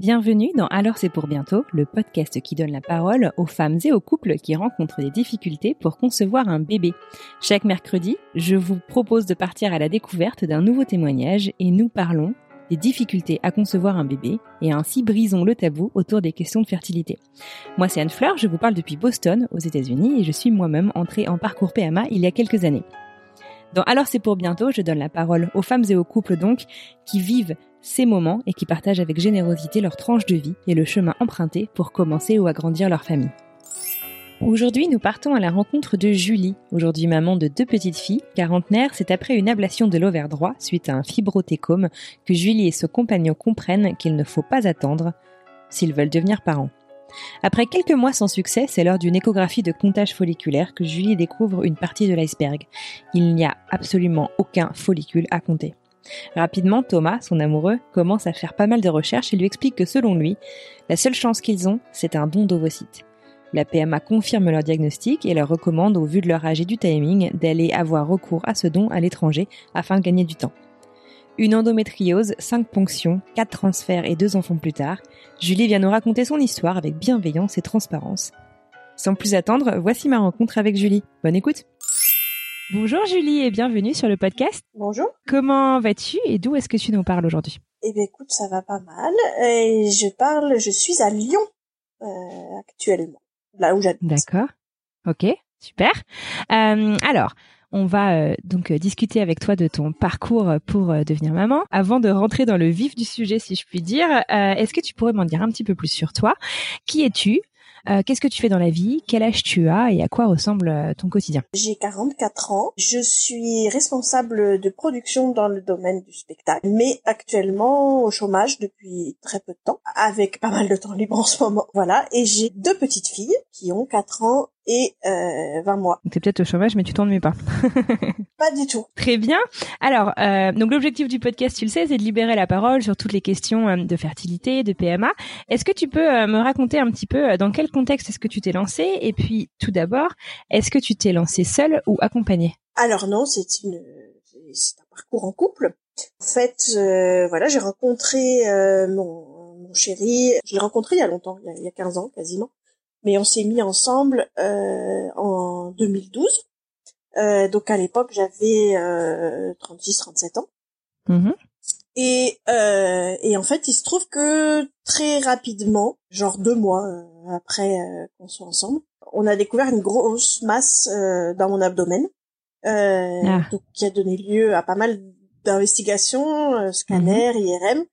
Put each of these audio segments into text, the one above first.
Bienvenue dans Alors c'est pour bientôt, le podcast qui donne la parole aux femmes et aux couples qui rencontrent des difficultés pour concevoir un bébé. Chaque mercredi, je vous propose de partir à la découverte d'un nouveau témoignage et nous parlons des difficultés à concevoir un bébé et ainsi brisons le tabou autour des questions de fertilité. Moi c'est Anne Fleur, je vous parle depuis Boston aux États-Unis et je suis moi-même entrée en parcours PMA il y a quelques années. Dans Alors c'est pour bientôt, je donne la parole aux femmes et aux couples donc qui vivent ces moments et qui partagent avec générosité leur tranche de vie et le chemin emprunté pour commencer ou agrandir leur famille. Aujourd'hui, nous partons à la rencontre de Julie, aujourd'hui maman de deux petites filles, quarantenaire, c'est après une ablation de l'ovaire droit suite à un fibrotécome que Julie et son compagnon comprennent qu'il ne faut pas attendre s'ils veulent devenir parents. Après quelques mois sans succès, c'est lors d'une échographie de comptage folliculaire que Julie découvre une partie de l'iceberg. Il n'y a absolument aucun follicule à compter. Rapidement, Thomas, son amoureux, commence à faire pas mal de recherches et lui explique que selon lui, la seule chance qu'ils ont, c'est un don d'ovocytes. La PMA confirme leur diagnostic et leur recommande, au vu de leur âge et du timing, d'aller avoir recours à ce don à l'étranger afin de gagner du temps. Une endométriose, 5 ponctions, 4 transferts et 2 enfants plus tard, Julie vient nous raconter son histoire avec bienveillance et transparence. Sans plus attendre, voici ma rencontre avec Julie. Bonne écoute Bonjour Julie et bienvenue sur le podcast. Bonjour. Comment vas-tu et d'où est-ce que tu nous parles aujourd'hui? Eh bien écoute, ça va pas mal. Et je parle, je suis à Lyon euh, actuellement, D'accord. Ok, super. Euh, alors, on va euh, donc discuter avec toi de ton parcours pour devenir maman. Avant de rentrer dans le vif du sujet, si je puis dire, est-ce que tu pourrais m'en dire un petit peu plus sur toi? Qui es-tu? Euh, Qu'est-ce que tu fais dans la vie? Quel âge tu as et à quoi ressemble euh, ton quotidien? J'ai 44 ans. Je suis responsable de production dans le domaine du spectacle, mais actuellement au chômage depuis très peu de temps, avec pas mal de temps libre en ce moment. Voilà. Et j'ai deux petites filles qui ont 4 ans et euh, 20 mois. T'es peut-être au chômage, mais tu t'ennuies pas. pas du tout. Très bien. Alors, euh, donc l'objectif du podcast, tu le sais, c'est de libérer la parole sur toutes les questions euh, de fertilité, de PMA. Est-ce que tu peux euh, me raconter un petit peu dans quel contexte est-ce que tu t'es lancée Et puis, tout d'abord, est-ce que tu t'es lancée seule ou accompagnée? Alors non, c'est une, c'est un parcours en couple. En fait, voilà, j'ai rencontré mon, mon chéri. Je l'ai rencontré il y a longtemps, il y a, il y a 15 ans quasiment mais on s'est mis ensemble euh, en 2012. Euh, donc à l'époque j'avais euh, 36-37 ans. Mm-hmm. Et, euh, et en fait il se trouve que très rapidement, genre deux mois euh, après euh, qu'on soit ensemble, on a découvert une grosse masse dans mon abdomen, ah. donc qui a donné lieu à pas mal d'investigations, scanners, mm-hmm. IRM.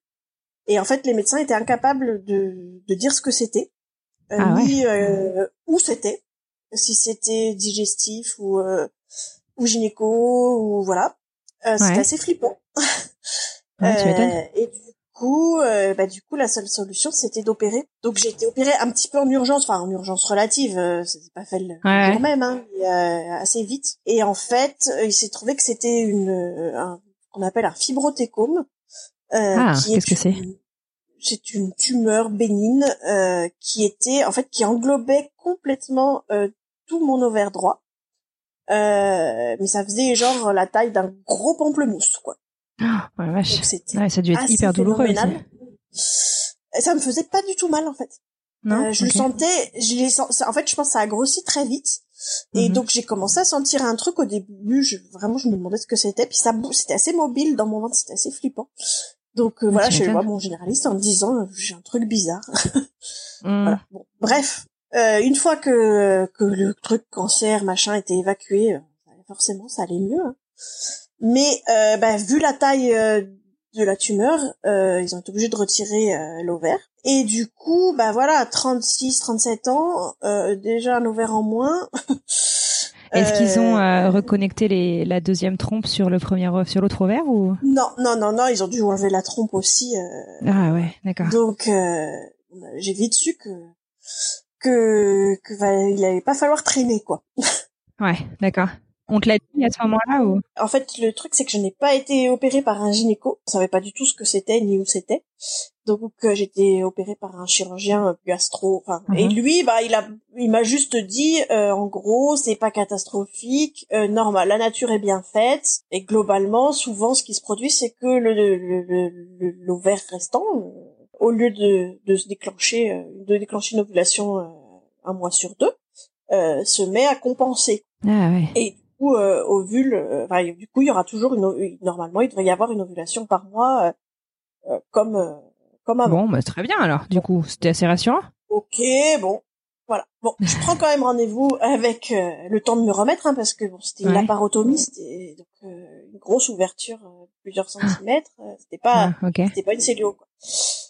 Et en fait les médecins étaient incapables de, de dire ce que c'était. Euh, ah ni euh, où c'était, si c'était digestif ou euh, ou gynéco ou voilà. C'était assez flippant. Ouais, et du coup, bah du coup, la seule solution c'était d'opérer. Donc j'ai été opérée un petit peu en urgence, enfin en urgence relative. Euh, c'était pas fait le quand même, hein, assez vite. Et en fait, il s'est trouvé que c'était une un, qu'on appelle un fibrotécome. ah, qu'est-ce que c'est? C'est une tumeur bénigne euh, qui était en fait qui englobait complètement euh, tout mon ovaire droit. Euh, mais ça faisait genre la taille d'un gros pamplemousse quoi. Oh, ouais, vache. ouais, ça a dû être hyper douloureux. Ça me faisait pas du tout mal en fait. Non, je le sentais, je les en fait je pense que ça a grossi très vite. Et mhm. donc j'ai commencé à sentir un truc au début, je, vraiment je me demandais ce que c'était, puis ça c'était assez mobile dans mon ventre, c'était assez flippant. Donc euh, voilà, je vais voir mon généraliste en me disant euh, j'ai un truc bizarre. Hmm. voilà. bon, bref, euh, une fois que que le truc cancer machin était évacué, euh, forcément ça allait mieux. Hein. Mais bah, vu la taille de la tumeur, ils ont été obligés de retirer l'ovaire Et du coup, bah voilà, 36, 37 ans, euh, déjà un ovaire en moins. Est-ce qu'ils ont euh, reconnecté les, la deuxième trompe sur le premier sur l'autre ovaire ou? Non, non, non, non, ils ont dû enlever la trompe aussi. ah ouais, d'accord. Donc j'ai vite su que que que il allait pas falloir traîner quoi. ouais, d'accord. On te l'a dit à ce moment-là ou? En fait, le truc c'est que je n'ai pas été opérée par un gynéco. Je savais pas du tout ce que c'était ni où c'était. Donc euh, j'étais opérée par un chirurgien gastro. Enfin, et mhm. lui, bah il a, il m'a juste dit, euh, en gros, c'est pas catastrophique, euh, normal, la nature est bien faite. Et globalement, souvent, ce qui se produit, c'est que le l'ovaire le, restant, au lieu de, de se déclencher, de déclencher une ovulation un mois sur deux, se met à compenser. Ah ouais. Et coup, euh, ovule, euh, du coup, il y aura toujours une, normalement, il devrait y avoir une ovulation par mois, euh, euh, comme, euh, comme avant. Bon, bah, très bien alors. Du coup, c'était assez rassurant. Ok, bon, voilà. Bon, je prends quand même rendez-vous avec le temps de me remettre, hein, parce que bon, c'était une laparotomie, c'était donc une grosse ouverture, plusieurs ah. centimètres. c'était pas, ah, c'était pas une cellule, quoi.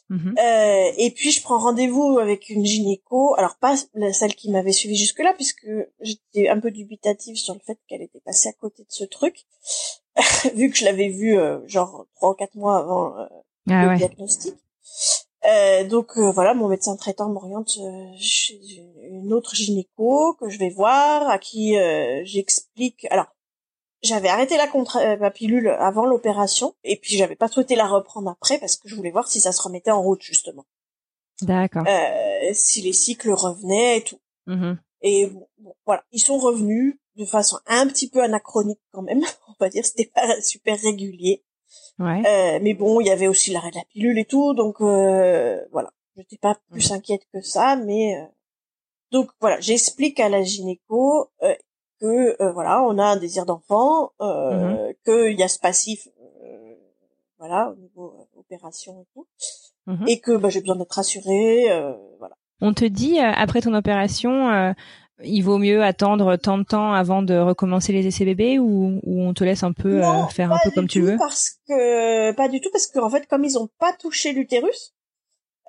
Mhm. Euh, et puis je prends rendez-vous avec une gynéco, alors pas celle qui m'avait suivi jusque-là, puisque j'étais un peu dubitative sur le fait qu'elle était passée à côté de ce truc, vu que je l'avais vue euh, genre trois ou quatre mois avant euh, ah le diagnostic. Euh, donc voilà, mon médecin traitant m'oriente chez une autre gynéco que je vais voir, à qui j'explique. Alors j'avais arrêté la, euh, la pilule avant l'opération et puis j'avais pas souhaité la reprendre après parce que je voulais voir si ça se remettait en route justement. D'accord. Euh, si les cycles revenaient et tout. Mm-hmm. Et bon, voilà, ils sont revenus de façon un petit peu anachronique quand même, on va dire, c'était pas super régulier. Ouais. Euh, mais bon, il y avait aussi l'arrêt de la pilule et tout, donc euh, voilà, j'étais pas plus mm. inquiète que ça, mais euh, donc voilà, j'explique à la gynéco euh, que euh, voilà, on a un désir d'enfant, euh, mm-hmm. qu'il y a ce passif, euh, voilà, au niveau opération et tout, mm-hmm. et que bah, j'ai besoin d'être rassurée, voilà. On te dit après ton opération, il vaut mieux attendre tant de temps avant de recommencer les essais bébés ou, ou on te laisse un peu faire un peu comme tu veux? Parce que pas du tout parce qu'en fait comme ils ont pas touché l'utérus,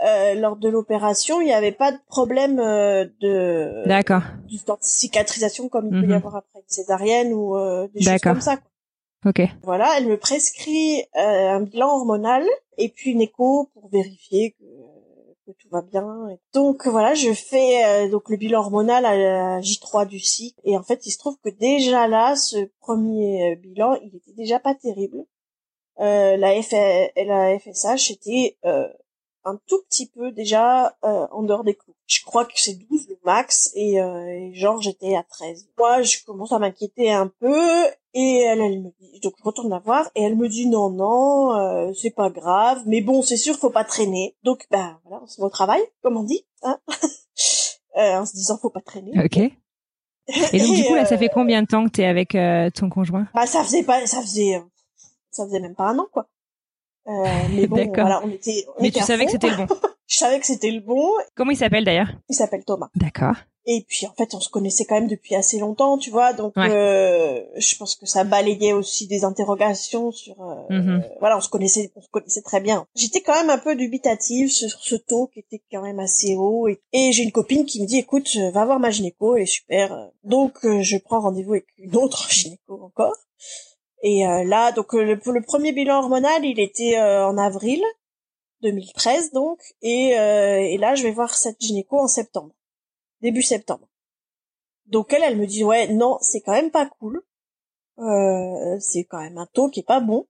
euh, lors de l'opération, il n'y avait pas de problème euh, de d'accord temps de cicatrisation comme il peut y mhm. avoir après une césarienne ou euh, des choses comme ça. Quoi. Ok. Voilà, elle me prescrit un bilan hormonal et puis une écho pour vérifier que, tout va bien. Donc voilà, je fais donc le bilan hormonal à la J3 du cycle et en fait il se trouve que déjà là, ce premier bilan, il était déjà pas terrible. la, F la FSH était un tout petit peu déjà euh, en dehors des clous. Je crois que c'est 12 le max et, euh, et genre j'étais à 13. Moi je commence à m'inquiéter un peu et elle, elle me dit donc je retourne la voir et elle me dit non non euh, c'est pas grave mais bon c'est sûr faut pas traîner. Donc ben voilà on se met au travail comme on dit hein euh, en se disant faut pas traîner. Ok. Et donc du coup là ça fait combien de temps que t'es avec ton conjoint? Bah ça faisait pas ça faisait ça faisait même pas un an quoi. Euh, mais bon, voilà, on était. mais tu savais que c'était le bon. je savais que c'était le bon. Comment il s'appelle d'ailleurs? Il s'appelle Thomas. D'accord. Et puis en fait, on se connaissait quand même depuis assez longtemps, tu vois. Donc euh, je pense que ça balayait aussi des interrogations sur. Euh, mm-hmm. voilà, on se connaissait, on se connaissait très bien. J'étais quand même un peu dubitative sur ce taux qui était quand même assez haut. Et, et j'ai une copine qui me dit, écoute, va voir ma gynéco, elle est super. Donc euh, je prends rendez-vous avec une autre gynéco encore. Et euh, là, donc euh, le, le, premier bilan hormonal, il était euh, en avril 2013, donc, et, et là, je vais voir cette gynéco en septembre, début septembre. Donc elle, elle me dit ouais, non, c'est quand même pas cool. c'est quand même un taux qui est pas bon.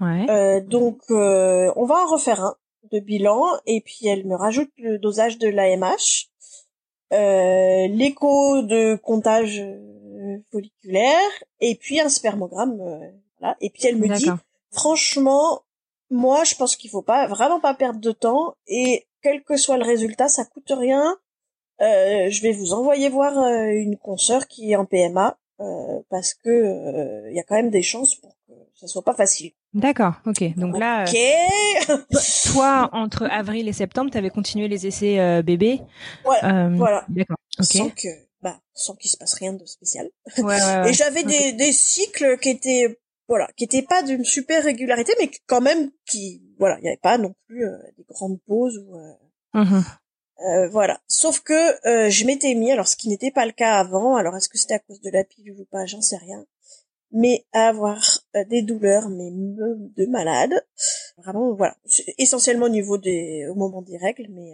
Ouais. donc on va en refaire un de bilan et puis elle me rajoute le dosage de l'AMH, l'écho de comptage folliculaire et puis un spermogramme euh, voilà et puis elle me dit franchement moi je pense qu'il faut pas vraiment pas perdre de temps et quel que soit le résultat ça coûte rien euh, je vais vous envoyer voir euh, une consoeur qui est en PMA parce que il y a quand même des chances pour que ça soit pas facile. D'accord, ok. Donc là, toi, entre avril et septembre, tu avais continué les essais bébés. Ouais, voilà. D'accord. Ok bah sans qu'il se passe rien de spécial. et j'avais des, des cycles qui étaient voilà, qui étaient pas d'une super régularité, mais quand même qui voilà, il n'y avait pas non plus euh, des grandes pauses ou euh, Mhm. Euh, voilà. Sauf que euh, je m'étais mis, alors ce qui n'était pas le cas avant, alors est-ce que c'était à cause de la pilule ou pas, j'en sais rien, mais à avoir euh, des douleurs, mais de malade. Vraiment, voilà. Essentiellement au niveau des, au moment des règles, mais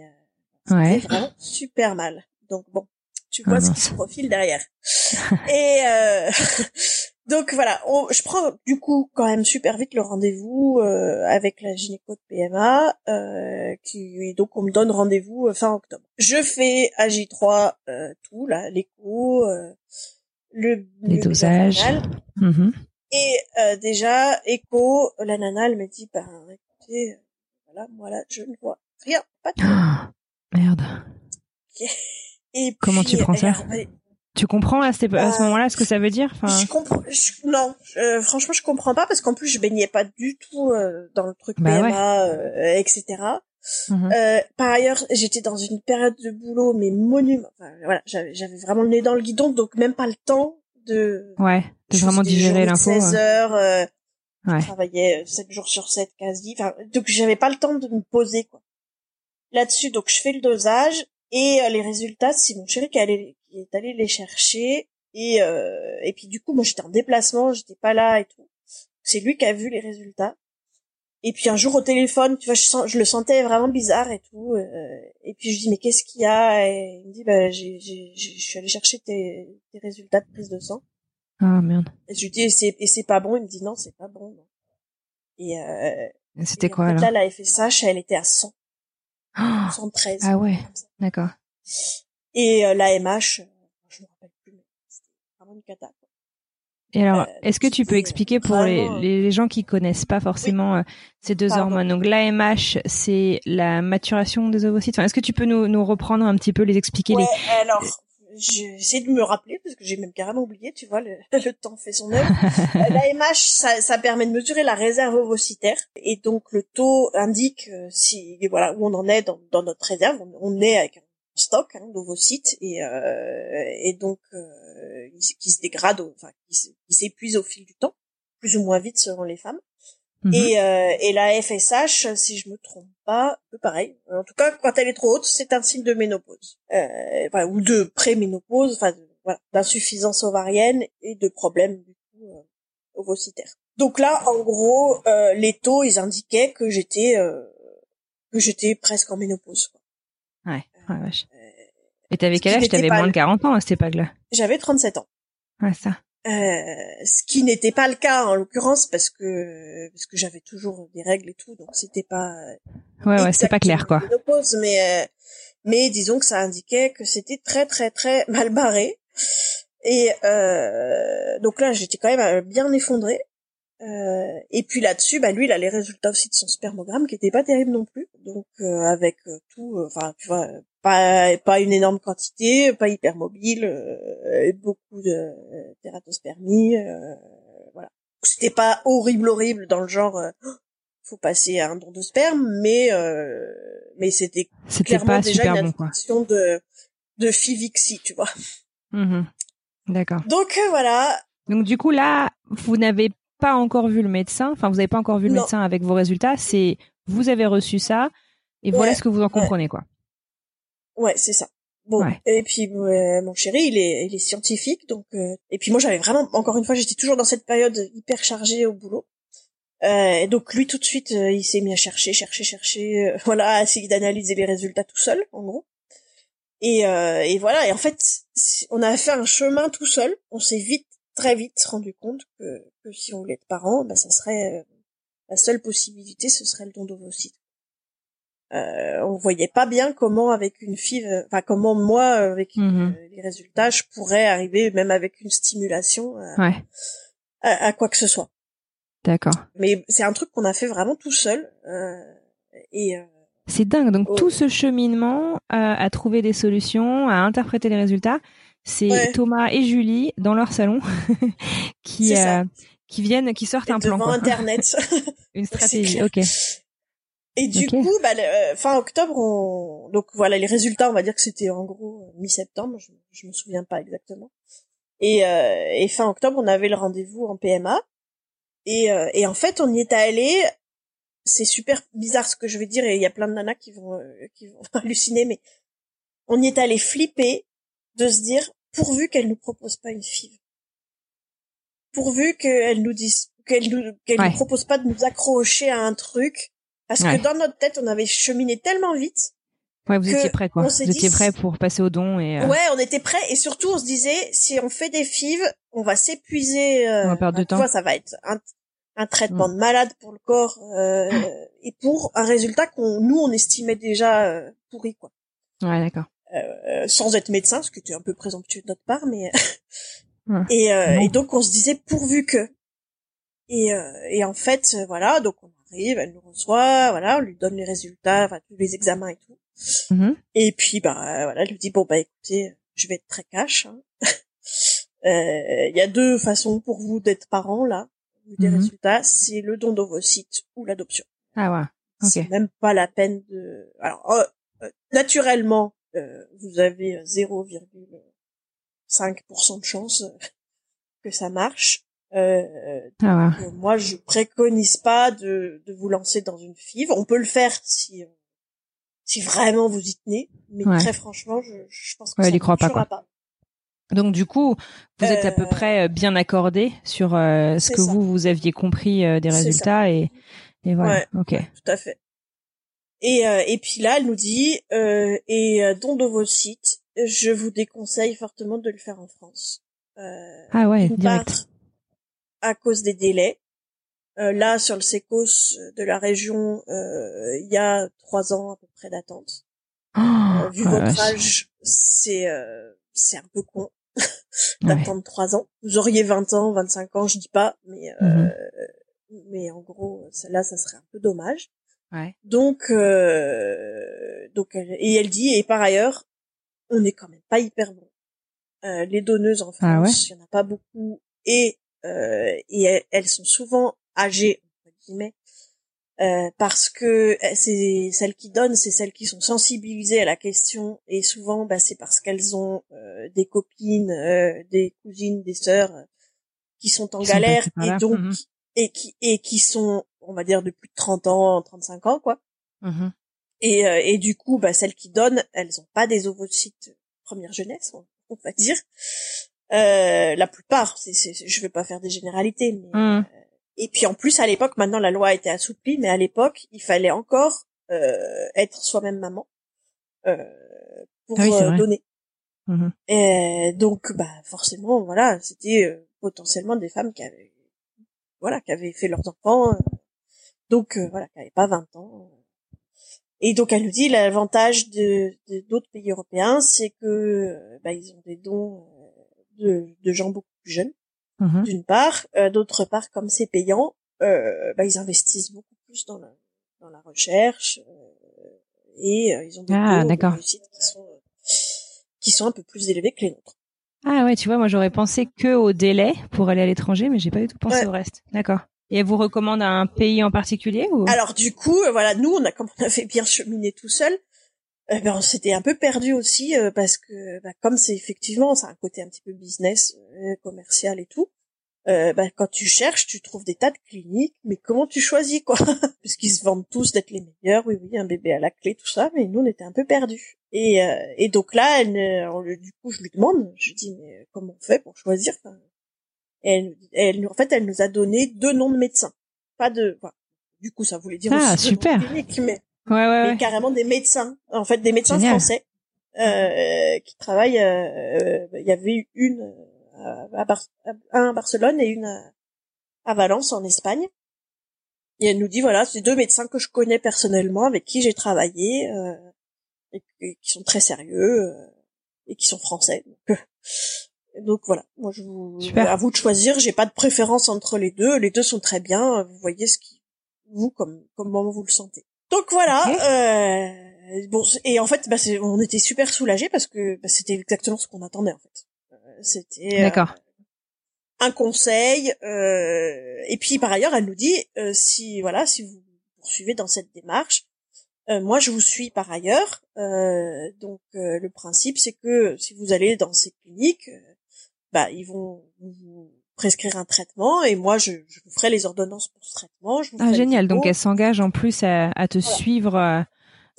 ouais. vraiment super mal. Donc bon, tu vois ah ce qui se profile derrière. Et Donc voilà, je prends du coup quand même super vite le rendez-vous euh, avec la gynéco de PMA, euh, qui donc on me donne rendez-vous euh, fin octobre. Je fais AJ3 euh, tout là, l'écho, euh, le les dosages. Mm-hmm. Et déjà écho, la nana elle me dit bah écoutez, voilà moi là je ne vois rien, pas de. merde. Et Comment tu prends ça tu comprends à, ce bah, moment-là ce que ça veut dire enfin... Je comprends. non, franchement, je comprends pas parce qu'en plus, je baignais pas du tout euh, dans le truc bah PMA, euh, etc. Mhm. euh, par ailleurs, j'étais dans une période de boulot mais monument. Enfin, voilà, j'avais vraiment le nez dans le guidon, donc même pas le temps de. Ouais, de vraiment digérer l'info. 16 heures. Euh, ouais. Je travaillais 7 jours sur 7 quasi. Enfin, donc j'avais pas le temps de me poser quoi. Là-dessus, donc je fais le dosage et les résultats, c'est mon chéri qui allait qui est allé les chercher et euh, et puis du coup moi j'étais en déplacement, j'étais pas là et tout. C'est lui qui a vu les résultats. Et puis un jour au téléphone, tu vois, je, sens, je le sentais vraiment bizarre et tout. Euh, et puis je dis mais qu'est-ce qu'il y a? Et il me dit bah j'ai je suis allé chercher tes, tes résultats de prise de sang. Ah merde. Et je lui dis et c'est et c'est pas bon? Il me dit non c'est pas bon. Non. Et euh, c'était quoi alors Là la FSH elle était à 100. 113. Ah ouais. D'accord. Et euh, la MH, euh, je me rappelle plus, mais c'était vraiment une cata. Et alors, euh, est-ce que tu peux expliquer pour les, les, gens qui connaissent pas forcément ces deux hormones Donc l'AMH, c'est la maturation des ovocytes. Enfin, est-ce que tu peux nous, nous reprendre un petit peu, les expliquer ouais, Alors, j'essaie de me rappeler parce que j'ai même carrément oublié. Tu vois, le, le temps fait son œuvre. L'AMH, ça, ça permet de mesurer la réserve ovocytaire et donc le taux indique si voilà où on en est dans, dans notre réserve. On, est avec stock hein, d'ovocytes et, euh, et donc euh, qui se dégrade, enfin qui s'épuise au fil du temps, plus ou moins vite selon les femmes. Mhm. Et, euh, et la FSH, si je me trompe pas, pareil. En tout cas, quand elle est trop haute, c'est un signe de ménopause, euh, enfin, ou de préménopause, enfin voilà, d'insuffisance ovarienne et de problèmes du coup euh, ovocytaires. Donc là, en gros, euh, les taux, ils indiquaient que j'étais que j'étais presque en ménopause. Quoi. Ouais. Ah, vache. Et t'avais quel âge? T'avais moins de 40 ans à cette époque-là? J'avais 37 ans. Ouais, ça. Euh, ce qui n'était pas le cas en l'occurrence parce que parce que j'avais toujours des règles et tout donc c'était pas ouais ouais c'était pas clair quoi. Mais euh, mais disons que ça indiquait que c'était très très très mal barré. Et euh, donc là j'étais quand même euh, bien effondrée euh, et puis là-dessus, bah lui, il a les résultats aussi de son spermogramme qui était pas terrible non plus. Donc euh, avec euh, tout, enfin tu vois, pas pas une énorme quantité, pas hyper mobile, beaucoup de tératospermie, voilà. C'était pas horrible horrible dans le genre faut passer à un don de sperme, mais mais c'était clairement déjà une bon, de de Fivixi, tu vois. Mmh D'accord. Donc voilà. Donc du coup là, vous n'avez pas encore vu le médecin, enfin vous n'avez pas encore vu le médecin avec vos résultats, c'est vous avez reçu ça et voilà ce que vous en comprenez quoi. Ouais, c'est ça. Bon, et puis mon chéri, il est il est scientifique donc euh, et puis moi j'avais vraiment encore une fois, j'étais toujours dans cette période hyper chargée au boulot. Euh, et donc lui tout de suite euh, il s'est mis à chercher, chercher, chercher, voilà, à essayer d'analyser les résultats tout seul en gros. Et, et voilà, et en fait, on a fait un chemin tout seul. On s'est vite très vite rendu compte que, que si on voulait être parent, bah, ça serait euh, la seule possibilité, ce serait le don d'ovocytes. Euh, on voyait pas bien comment avec une fille, euh, enfin comment moi avec mhm. euh, les résultats, je pourrais arriver même avec une stimulation à, à, quoi que ce soit. D'accord. Mais c'est un truc qu'on a fait vraiment tout seul et c'est dingue. Donc tout ce cheminement à trouver des solutions, à interpréter les résultats, c'est Thomas et Julie dans leur salon qui euh, qui viennent, qui sortent un plan. Devant Internet. Une stratégie. Ok. Et du coup, bah, euh, fin octobre, on... donc voilà les résultats. On va dire que c'était en gros mi-septembre. Je, je me souviens pas exactement. Et, euh, et fin octobre, on avait le rendez-vous en PMA. Et, euh, et en fait, on y est allé c'est super bizarre ce que je vais dire et il y a plein de nanas qui vont euh, qui vont halluciner, mais on y est allé flipper de se dire pourvu qu'elle nous propose pas une FIV, pourvu qu'elle nous dise qu'elle nous qu'elle nous propose pas de nous accrocher à un truc, parce que dans notre tête on avait cheminé tellement vite. Ouais, vous étiez prêt quoi. Vous étiez prêt pour passer au don et. Euh... Ouais, on était prêt et surtout on se disait si on fait des FIV, on va s'épuiser. Euh, on va perdre de temps. ça va être un, un traitement mm. de malade pour le corps euh, et pour un résultat qu'on nous on estimait déjà euh, pourri quoi. Ouais, d'accord. Euh, sans être médecin, ce qui était un peu présomptueux de notre part, mais et, euh, et, donc on se disait pourvu que et, et en fait voilà donc on arrive, elle nous reçoit, voilà, on lui donne les résultats, enfin, tous les examens et tout. Mm-hmm. Et puis bah voilà, elle lui dit bon bah écoutez, je vais être très cash. Hein. Il y a deux façons pour vous d'être parent là des mhm. résultats, c'est le don d'ovocytes ou l'adoption. Ah ouais. Okay. C'est même pas la peine de. Alors oh, euh, naturellement, euh, vous avez 0,5% de chance que ça marche. Euh, ah ouais. moi, je préconise pas de, de vous lancer dans une FIV. On peut le faire si si vraiment vous y tenez, mais très franchement, je, je pense que ça ne pas, pas. Donc du coup, vous êtes à peu euh, près euh, bien accordé sur euh, ce que vous vous aviez compris des résultats et et voilà. ok. Tout à fait. Et et puis là, elle nous dit et don de vos sites, je vous déconseille fortement de le faire en France. ah ouais, direct. à cause des délais. là, sur le Secos de la région, il y a trois ans à peu près d'attente. Oh, vu votre âge, c'est c'est un peu con d'attendre trois ans. Vous auriez 20 ans, 25 ans, je dis pas, mais euh, mhm. mais en gros, là, ça serait un peu dommage. Ouais. Donc euh, donc et elle dit et par ailleurs, on n'est quand même pas hyper bon. Euh, les donneuses en ah France, il y en a pas beaucoup et euh, et elles sont souvent âgées entre guillemets euh, parce que euh, c'est celles qui donnent, c'est celles qui sont sensibilisées à la question et souvent bah, c'est parce qu'elles ont euh, des copines, des cousines, des sœurs qui sont en galère et donc mhm. et qui et qui sont on va dire de plus de 30 ans, 35 ans quoi. Mhm. Et et du coup bah celles qui donnent, elles ont pas des ovocytes première jeunesse, on, va dire. la plupart, c'est, je vais pas faire des généralités, mais mhm. Et puis en plus à l'époque, maintenant la loi a été assouplie, mais à l'époque il fallait encore euh, être soi-même maman euh, pour ah euh, donner. Mmh Et donc bah forcément voilà, c'était euh, potentiellement des femmes qui avaient voilà qui avaient fait leurs enfants, euh, donc voilà qui n'avaient pas 20 ans. Et donc elle nous dit l'avantage de d'autres pays européens, c'est que bah, ils ont des dons de, de gens beaucoup plus jeunes. Mmh d'une part. Euh, d'autre part, comme c'est payant, euh, bah, ils investissent beaucoup plus dans la, dans la recherche euh, et ils ont des ah, qui sont qui sont un peu plus élevés que les nôtres. Ah ouais, tu vois, moi j'aurais pensé que au délai pour aller à l'étranger, mais j'ai pas du tout pensé au reste. D'accord. Et elle vous recommande un pays en particulier ou? Alors du coup, voilà, nous on a comme on avait bien cheminé tout seul, eh ben, on s'était un peu perdu aussi euh, parce que bah, comme c'est effectivement c'est un côté un petit peu business euh, commercial et tout euh, bah, quand tu cherches tu trouves des tas de cliniques mais comment tu choisis quoi? Parce qu'ils se vendent tous d'être les meilleurs oui oui un bébé à la clé tout ça mais nous on était un peu perdus. Et et donc là elle du coup je lui demande je dis mais comment on fait pour choisir? Elle, elle en fait elle nous a donné deux noms de médecins pas de du coup ça voulait dire ah, aussi super. mais Ouais, ouais, mais carrément des médecins, en fait des médecins français euh, qui travaillent. Euh, il y avait une euh, à, Bar un à Barcelone et une à, Valence en Espagne. Et elle nous dit voilà, c'est deux médecins que je connais personnellement, avec qui j'ai travaillé, euh, et, qui sont très sérieux euh, et qui sont français. Donc, donc voilà, moi je vous à vous de choisir. J'ai pas de préférence entre les deux. Les deux sont très bien. Vous voyez ce qui vous comme comment vous le sentez. Donc voilà. Euh, bon et en fait, bah, on était super soulagés parce que bah, c'était exactement ce qu'on attendait en fait. Euh, c'était. Euh, un conseil. et puis par ailleurs, elle nous dit si voilà, si vous poursuivez dans cette démarche, moi je vous suis par ailleurs. donc le principe c'est que si vous allez dans ces cliniques, bah ils vont vous prescrire un traitement et moi je, je vous ferai les ordonnances pour ce traitement. Je vous ah génial, donc elle s'engage en plus à, à te suivre euh,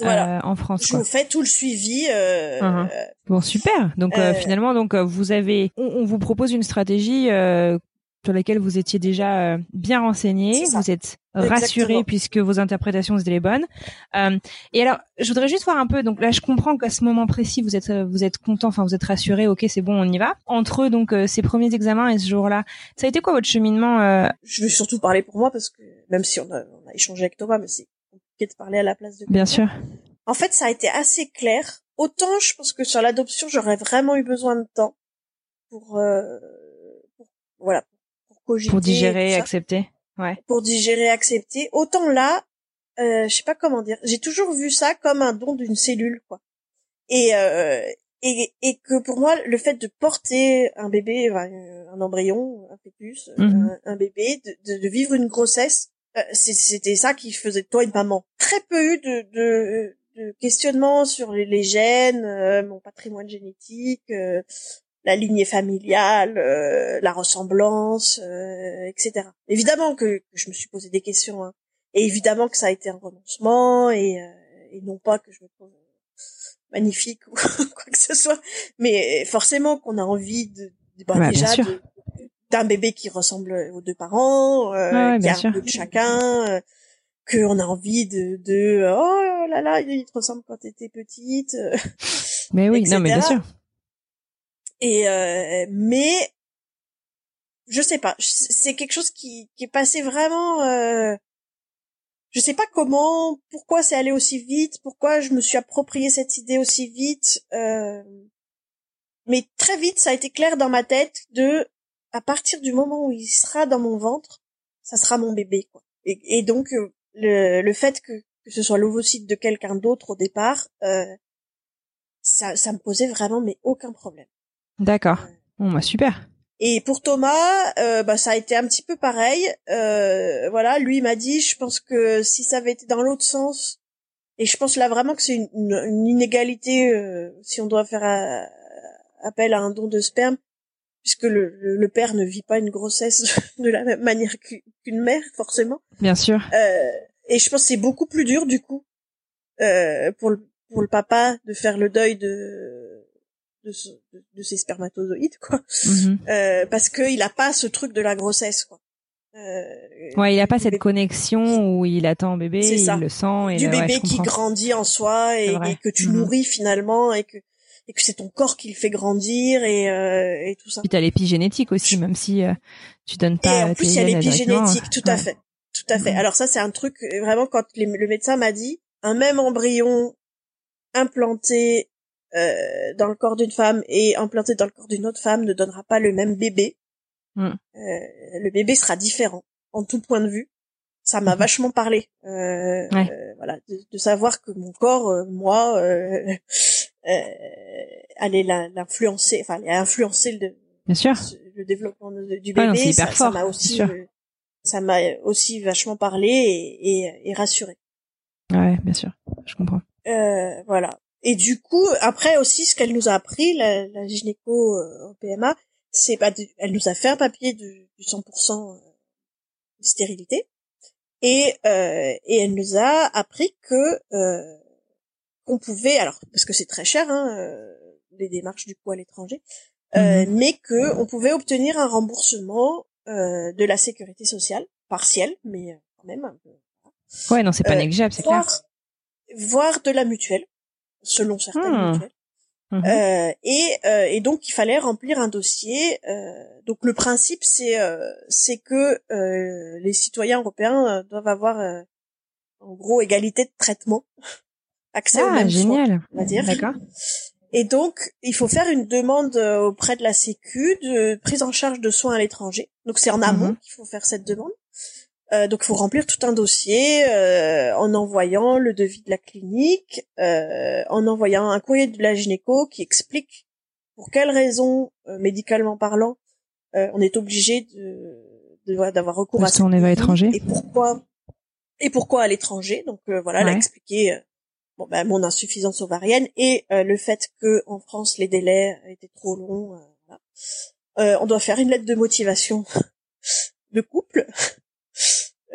euh, en France. Je vous fais tout le suivi. Euh, uh-huh. Bon super. Donc finalement donc vous avez, on, on, vous propose une stratégie sur lesquels vous étiez déjà euh, bien renseigné, vous êtes rassuré puisque vos interprétations étaient les bonnes. Euh, et alors, je voudrais juste voir un peu. Donc là, je comprends qu'à ce moment précis, vous êtes euh, vous êtes content, enfin vous êtes rassuré. Ok, c'est bon, on y va. Entre donc ces premiers examens et ce jour-là, ça a été quoi votre cheminement Je vais surtout parler pour moi parce que même si on a, on a échangé avec Thomas, mais c'est compliqué de parler à la place de. Bien sûr. En fait, ça a été assez clair. Autant je pense que sur l'adoption, j'aurais vraiment eu besoin de temps pour, pour voilà pour digérer, accepter. Ouais. Pour digérer, accepter. Autant là, euh, je sais pas comment dire. J'ai toujours vu ça comme un don d'une cellule, quoi. Et, euh, et et que pour moi, le fait de porter un bébé, un embryon, un fœtus, mhm. un, bébé, de, de, vivre une grossesse, euh, c'était ça qui faisait de toi une maman. Très peu eu de, de, de questionnements sur les, les gènes, euh, mon patrimoine génétique, euh, la lignée familiale, euh, la ressemblance, euh, etc. Évidemment que, je me suis posé des questions, hein. et évidemment que ça a été un renoncement, et, euh, et non pas que je me trouve magnifique ou quoi que ce soit, mais forcément qu'on a envie de, de bah, déjà d'un bébé qui ressemble aux deux parents, euh, qui a un peu de chacun, qu'on a envie de, de oh là là, il te ressemble quand t'étais petite. mais oui, non mais bien sûr. Et euh, mais je sais pas, c'est quelque chose qui, qui est passé vraiment. Euh, je sais pas comment, pourquoi c'est allé aussi vite, pourquoi je me suis approprié cette idée aussi vite. Euh, mais très vite, ça a été clair dans ma tête de, à partir du moment où il sera dans mon ventre, ça sera mon bébé. Quoi. Et, donc euh, le, le fait que, que ce soit l'ovocyte de quelqu'un d'autre au départ, euh, ça, ça me posait vraiment mais aucun problème. D'accord. Bon, bah super. Et pour Thomas, euh, bah ça a été un petit peu pareil. Euh, voilà, lui m'a dit, je pense que si ça avait été dans l'autre sens, et je pense là vraiment que c'est une, une, inégalité euh, si on doit faire euh, appel à un don de sperme, puisque le, le, père ne vit pas une grossesse de la même manière qu'une mère, forcément. Bien sûr. Euh, et je pense que c'est beaucoup plus dur du coup pour le pour le papa de faire le deuil de de, ce, de, ces spermatozoïdes quoi mhm. euh, parce que il a pas ce truc de la grossesse quoi euh, ouais il a pas cette connexion où il attend bébé il le sent et du bébé qui grandit en soi et, que tu mhm. nourris finalement et que et que c'est ton corps qui le fait grandir et, euh, et tout ça. Puis t'as l'épigénétique aussi, même si euh, tu donnes pas. Et en plus il y a l'épigénétique, tout à fait, tout à fait. Mhm. Alors ça c'est un truc vraiment quand le médecin m'a dit un même embryon implanté euh, dans le corps d'une femme et implanté dans le corps d'une autre femme ne donnera pas le même bébé. Mm. Euh, le bébé sera différent en tout point de vue. Ça m'a mm-hmm. vachement parlé, euh, voilà, de, savoir que mon corps, moi, allait l'influencer, enfin, allait influencer le, Bien sûr. le développement du bébé. ça m'a aussi, ça m'a aussi vachement parlé et, et, et rassuré. Ouais, bien sûr, je comprends. Euh, voilà. Et du coup, après aussi, ce qu'elle nous a appris, la, la gynéco euh, au PMA, c'est pas, elle nous a fait un papier de, du 100% euh, de stérilité, et euh, et elle nous a appris que euh, qu'on pouvait, alors parce que c'est très cher, hein, euh, les démarches du coup à l'étranger, euh, mhm. mais que on pouvait obtenir un remboursement de la sécurité sociale partiel, mais quand même un peu. Ouais, non, c'est pas négligeable, c'est clair. Voire de la mutuelle selon certaines hmm. mutuelles. Mhm. Euh, et, euh, et donc il fallait remplir un dossier. Euh, donc le principe c'est euh, c'est que euh, les citoyens européens doivent avoir en gros égalité de traitement, accès ah, aux génial. on va dire. D'accord. Et donc il faut faire une demande auprès de la Sécu de prise en charge de soins à l'étranger. Donc c'est en amont mhm. qu'il faut faire cette demande. Euh, donc, il faut remplir tout un dossier euh, en envoyant le devis de la clinique, euh, en envoyant un courrier de la gynéco qui explique pour quelles raisons, médicalement parlant, on est obligé de d'avoir recours à son à l'étranger et pourquoi et pourquoi à l'étranger. Donc voilà, elle a expliqué bon, ben, mon insuffisance ovarienne et le fait que en France les délais étaient trop longs. on doit faire une lettre de motivation de couple.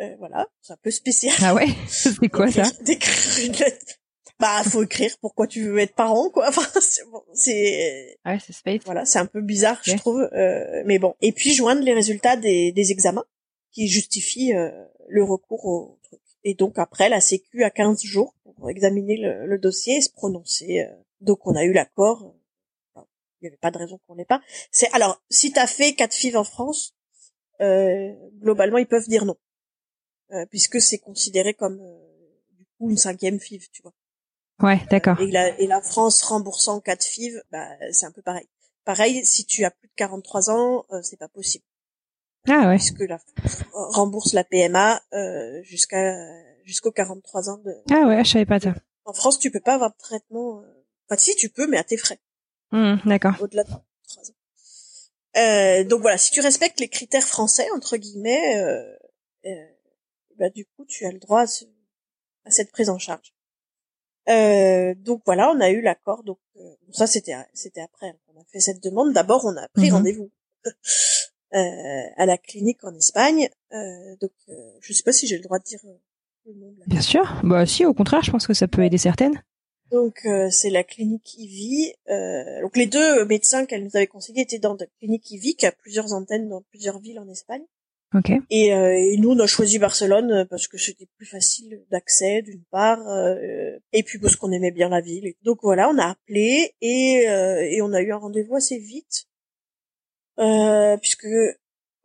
Euh, voilà, c'est un peu spécial. Ah ouais, c'est quoi ça? D'écrire une lettre. Bah, faut écrire pourquoi tu veux être parent, quoi. Enfin, c'est bon, c'est. Ouais, c'est space. Voilà, c'est un peu bizarre, je trouve. Euh, mais bon, et puis joindre les résultats des, des examens qui justifient euh, le recours au truc. Et donc après, la Sécu a 15 jours pour examiner le, le dossier et se prononcer. Euh. Donc on a eu l'accord. il n'y avait pas de raison qu'on n'ait pas. C'est alors si t'as fait quatre FIV en France, euh, globalement ils peuvent dire non. Euh, puisque c'est considéré comme euh, du coup une cinquième FIV, tu vois. Ouais, d'accord. Et la, et la France remboursant 4 FIV, bah c'est un peu pareil. Pareil, si tu as plus de 43 ans, euh, c'est pas possible. Ah ouais. Puisque la France rembourse la PMA euh, jusqu'à jusqu'aux 43 ans de. Ah ouais, je savais pas ça. En France, tu peux pas avoir de traitement. Enfin, si tu peux, mais à tes frais. Mmh, d'accord. Au-delà de 43 ans. Euh, donc voilà, si tu respectes les critères français entre guillemets, euh, bah du coup tu as le droit à, cette prise en charge. Euh, donc voilà, on a eu l'accord. Donc euh, ça c'était c'était après hein, on a fait cette demande. D'abord on a pris Mhm. rendez-vous euh, à la clinique en Espagne. Euh, donc euh, je sais pas si j'ai le droit de dire euh, le nom Bien sûr. Bah si, au contraire, je pense que ça peut aider certaines. Donc euh, c'est la clinique. Euh, donc les deux médecins qu'elle nous avait conseillés étaient dans la clinique Ivy qui a plusieurs antennes dans plusieurs villes en Espagne. Ok. Et, euh, et nous on a choisi Barcelone euh, parce que c'était plus facile d'accès d'une part euh, et puis parce qu'on aimait bien la ville. Donc voilà, on a appelé et, euh, et on a eu un rendez-vous assez vite euh, puisque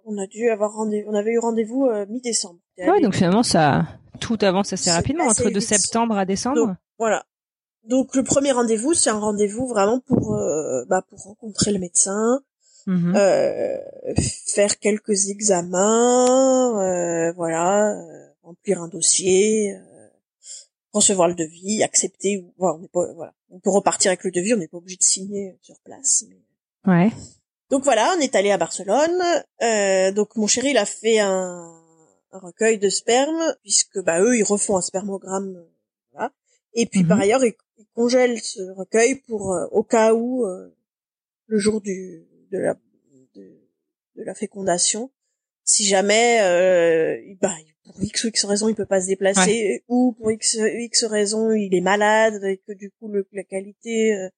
on a dû avoir rendez-vous, on avait eu rendez-vous euh, mi-décembre. Ouais, donc finalement ça tout avance assez rapidement assez entre de septembre à décembre. Donc, voilà. Donc le premier rendez-vous, c'est un rendez-vous vraiment pour bah, pour rencontrer le médecin, Mhm. euh, faire quelques examens, euh, voilà, euh, remplir un dossier, euh, recevoir le devis, accepter ou voilà, on n'est pas voilà, on peut repartir avec le devis, on n'est pas obligé de signer sur place. mais- Ouais. Donc voilà, on est allé à Barcelone. Euh, donc mon chéri, il a fait un, un recueil de sperme puisque bah eux, ils refont un spermogramme. euh, Voilà. Et puis par ailleurs, ils, ils congèlent ce recueil pour euh, au cas où euh, le jour du de la de, de la fécondation, si jamais euh, bah, pour X ou X raison il peut pas se déplacer ou pour X X raison il est malade et que du coup le, la qualité euh,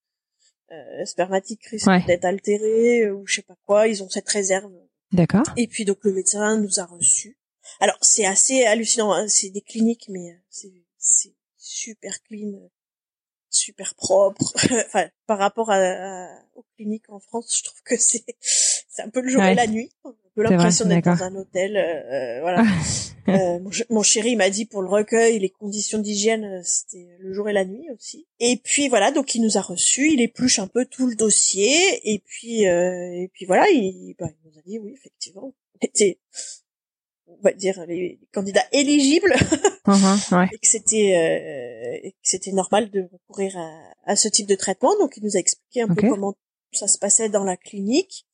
euh, spermatique risque Ouais. d'être altérée euh, ou je sais pas quoi, ils ont cette réserve. D'accord. Et puis donc le médecin nous a reçus. Alors c'est assez hallucinant, hein, c'est des cliniques mais euh, c'est c'est super clean, euh, super propre. enfin par rapport à, à- aux cliniques en France, je trouve que c'est c'est un peu le jour Ouais. et la nuit. On a un peu l'impression d'être dans un hôtel. euh, euh, voilà. Euh, mon chéri m'a dit pour le recueil, les conditions d'hygiène, euh, c'était le jour et la nuit aussi. Et puis voilà, donc il nous a reçus, il épluche un peu tout le dossier, et puis euh, et puis voilà, il, bah, il nous a dit oui, effectivement, on était, on va dire les, candidats éligibles, Mhm, ouais. et que c'était euh, c'était normal de recourir à, à ce type de traitement. Donc il nous a expliqué un peu comment ça se passait dans la clinique.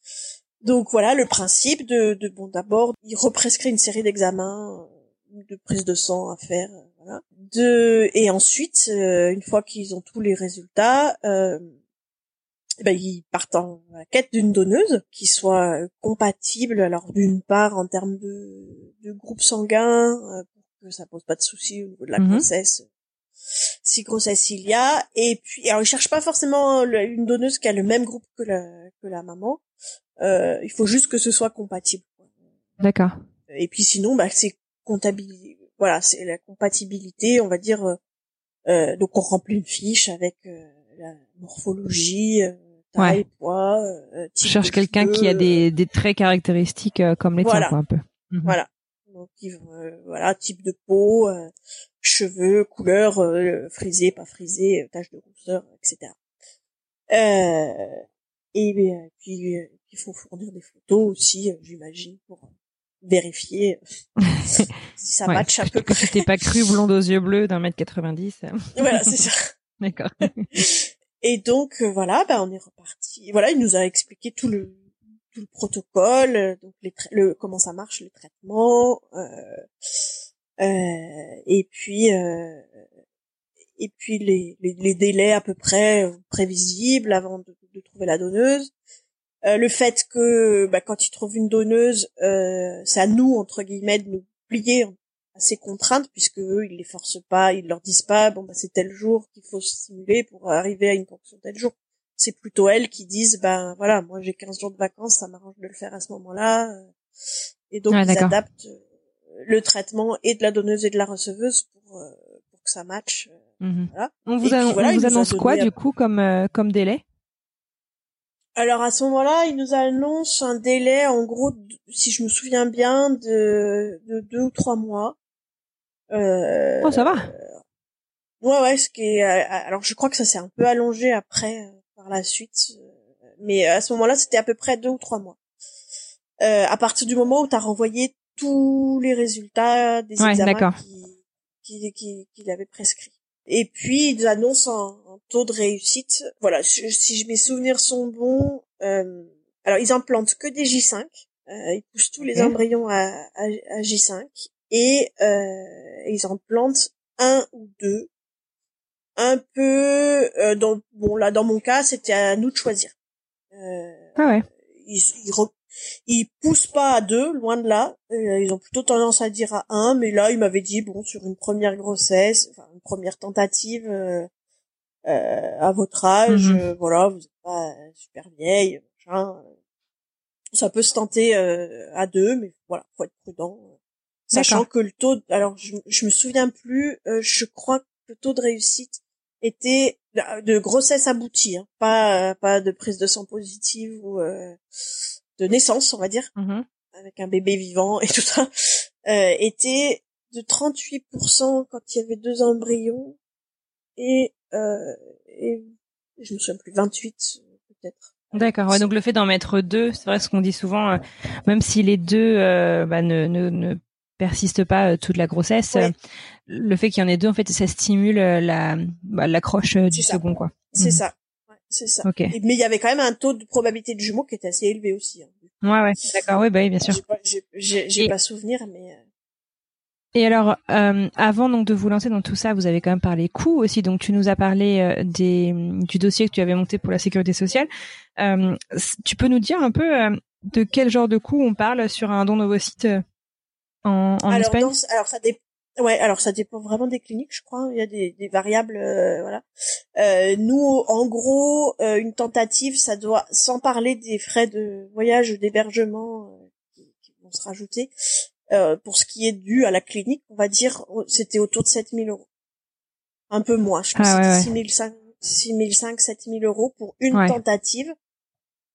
Donc voilà le principe de, de bon d'abord il represcrit une série d'examens euh, de prise de sang à faire euh, voilà de et ensuite euh, une fois qu'ils ont tous les résultats euh, ben ils partent en quête d'une donneuse qui soit euh, compatible alors d'une part en termes de, de groupe sanguin euh, pour que ça pose pas de soucis au niveau de la Mhm. grossesse si grossesse il y a et puis alors ils cherchent pas forcément une donneuse qui a le même groupe que la que la maman euh, il faut juste que ce soit compatible. D'accord. Et puis sinon, bah, c'est comptabilité. Voilà, c'est la compatibilité, on va dire. euh, euh, donc on remplit une fiche avec euh, la morphologie, euh, taille, Ouais. poids, euh, type cherche quelqu'un qui a des, des traits caractéristiques euh, comme les tiens, Voilà. quoi, un peu. Mhm. Voilà. Donc euh, voilà, type de peau, euh, cheveux, couleur, euh, frisé, pas frisé, euh, tache de rousseur, etc. Euh, et euh, puis euh, il faut fournir des photos aussi, euh, j'imagine, pour euh, vérifier euh, si ça Ouais. match un peu. Que tu t'es pas cru blonde aux yeux bleus d'un mètre 90. voilà, c'est ça. D'accord. Et donc euh, voilà, bah, on est reparti. Voilà, il nous a expliqué tout le tout le protocole, euh, donc les le comment ça marche, les traitements, euh, euh, et puis euh, et puis les, les, délais à peu près euh, prévisibles avant de, trouver la donneuse. le fait que bah, quand ils trouvent une donneuse, c'est à nous entre guillemets de nous plier ces contraintes puisque eux ils les forcent pas, ils leur disent pas bon bah c'est tel jour qu'il faut simuler pour arriver à une fonction tel jour. C'est plutôt elles qui disent ben voilà moi j'ai 15 jours de vacances, ça m'arrange de le faire à ce moment-là et donc ils adaptent le traitement et de la donneuse et de la receveuse pour pour que ça matche. Mhm. Voilà. On vous, annonce quoi du coup comme comme délai? Alors à ce moment-là, il nous annonce un délai, en gros, si je me souviens bien, de, de deux ou trois mois. Euh, oh, ça va. ouais, ouais, ce qui est. Euh, alors je crois que ça s'est un peu allongé après, euh, par la suite, mais à ce moment-là, c'était à peu près deux ou trois mois. à partir du moment où tu as renvoyé tous les résultats des examens qu'il qui, qui, avait prescrits. Et puis ils annoncent un, taux de réussite. Voilà, si mes souvenirs sont bons, euh, alors ils implantent que des J5, euh, ils poussent tous les embryons à, à, J5 et euh, ils en plantent un ou deux. Un peu, euh, dans, bon là dans mon cas, c'était à nous de choisir. Euh, ah ouais. Ils, ils, ils poussent pas à deux, loin de là. Euh, ils ont plutôt tendance à dire à un, mais là, il m'avait dit, bon, sur une première grossesse, enfin, une première tentative, euh, euh à votre âge, mhm. voilà, vous êtes pas super vieille, machin. Ça peut se tenter à deux, mais voilà, faut être prudent. Sachant que le taux, alors je, je me souviens plus, je crois que le taux de réussite était de grossesse aboutie, hein, pas pas de prise de sang positive ou de naissance, on va dire, mm-hmm. avec un bébé vivant et tout ça, euh, était de 38% quand il y avait deux embryons et, euh, et je me souviens plus 28 peut-être. D'accord. Ouais, donc le fait d'en mettre deux, c'est vrai ce qu'on dit souvent, euh, même si les deux euh, bah, ne, ne, ne persistent pas euh, toute la grossesse, le fait qu'il y en ait deux, en fait, ça stimule la bah, l'accroche du second, quoi. C'est mm-hmm. ça c'est ça. mais il y avait quand même un taux de probabilité de jumeaux qui était assez élevé aussi. Hein. Ouais, ouais, d'accord, oui, bah oui, bien sûr. J'ai pas, souvenir, mais. Euh. Et alors, euh, avant donc de vous lancer dans tout ça, vous avez quand même parlé coûts aussi. Donc, tu nous as parlé euh, des du dossier que tu avais monté pour la sécurité sociale. Euh, tu peux nous dire un peu de quel genre de coûts on parle sur un don d'ovocytes en, en alors, Espagne Alors, ça dépend Ouais, alors ça dépend vraiment des cliniques, je crois. Il y a des, des variables, euh, voilà. Euh, nous, en gros, euh, une tentative, ça doit, sans parler des frais de voyage ou d'hébergement qui, qui, vont se rajouter, pour ce qui est dû à la clinique, on va dire, c'était autour de 7000 euros. Un peu moins, je pense ah, que c'était 6005, 7000 euros pour une tentative.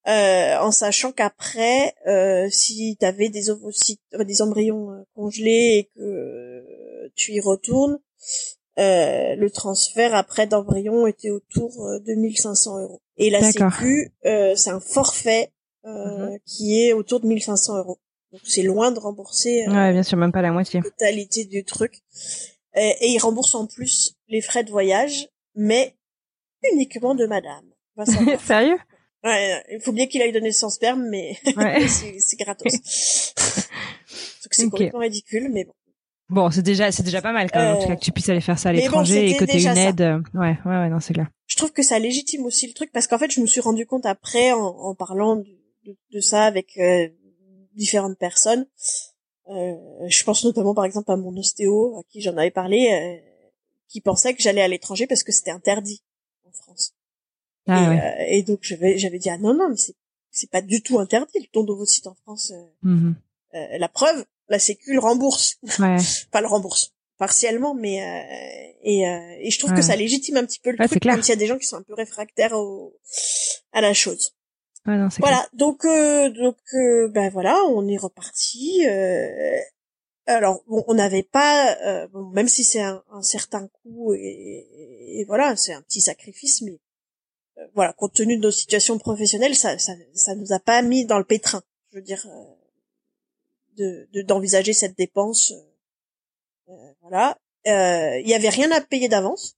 Euh, en sachant qu'après, euh, si tu avais des ovocytes, des embryons congelés et que tu y retournes, euh, le transfert après d'embryon était autour euh, de 1500 euros. Et la Sécu, euh, c'est un forfait mhm. qui est autour de 1500 euros. Donc c'est loin de rembourser. ouais, bien sûr, même pas la moitié. La totalité du truc. Et, et il rembourse en plus les frais de voyage, mais uniquement de madame. Sérieux? Ouais, il faut bien qu'il aille donner son sperme, mais ouais. c'est gratos. c'est complètement ridicule, mais bon. Bon, c'est déjà c'est déjà pas mal quand même en tout cas que tu puisses aller faire ça à l'étranger et que tu une aide. Euh, ouais, ouais, ouais, non, c'est clair. Je trouve que ça légitime aussi le truc parce qu'en fait, je me suis rendu compte après en, en parlant de, de, ça avec euh, différentes personnes. Euh, je pense notamment par exemple à mon ostéo à qui j'en avais parlé, euh, qui pensait que j'allais à l'étranger parce que c'était interdit en France. Ah, et, ouais. et, donc j'avais j'avais dit ah non non mais c'est c'est pas du tout interdit le don d'ovocytes en France. Mm la preuve, la Sécu le rembourse. Ouais. pas le rembourse partiellement, mais euh, et, euh, et je trouve que ça légitime un petit peu le truc, même s'il y a des gens qui sont un peu réfractaires au, à la chose. Ouais, non, voilà, clair. donc euh, donc euh, ben voilà, on est reparti. Euh, alors bon, on n'avait pas, euh, bon, même si c'est un, un, certain coût et, et voilà, c'est un petit sacrifice, mais voilà, compte tenu de nos situations professionnelles, ça ça ça nous a pas mis dans le pétrin. Je veux dire, de d'envisager cette dépense. Euh, euh voilà. Euh, il y avait rien à payer d'avance.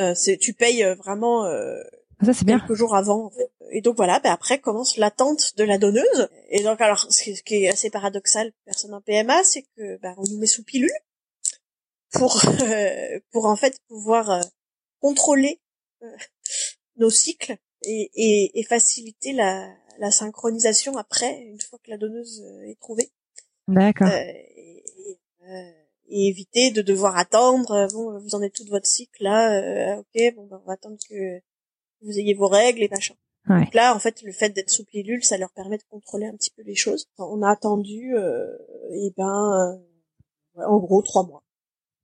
Euh, c'est tu payes vraiment ah, ça, c'est bien. quelques jours avant. En fait. Et donc voilà, ben après commence l'attente de la donneuse. Et donc alors, ce qui est assez paradoxal, personne en PMA, c'est que ben, on nous met sous pilule pour pour en fait pouvoir contrôler nos cycles et, et, et faciliter la, la, synchronisation après, une fois que la donneuse est trouvée. D'accord. Et, et, éviter de devoir attendre. Bon, vous en êtes tout de votre cycle là. ok, bon, ben, on va attendre que vous ayez vos règles et machin. Donc là, en fait, le fait d'être sous pilule, ça leur permet de contrôler un petit peu les choses. On a attendu, euh, et ben, euh, en gros, trois mois.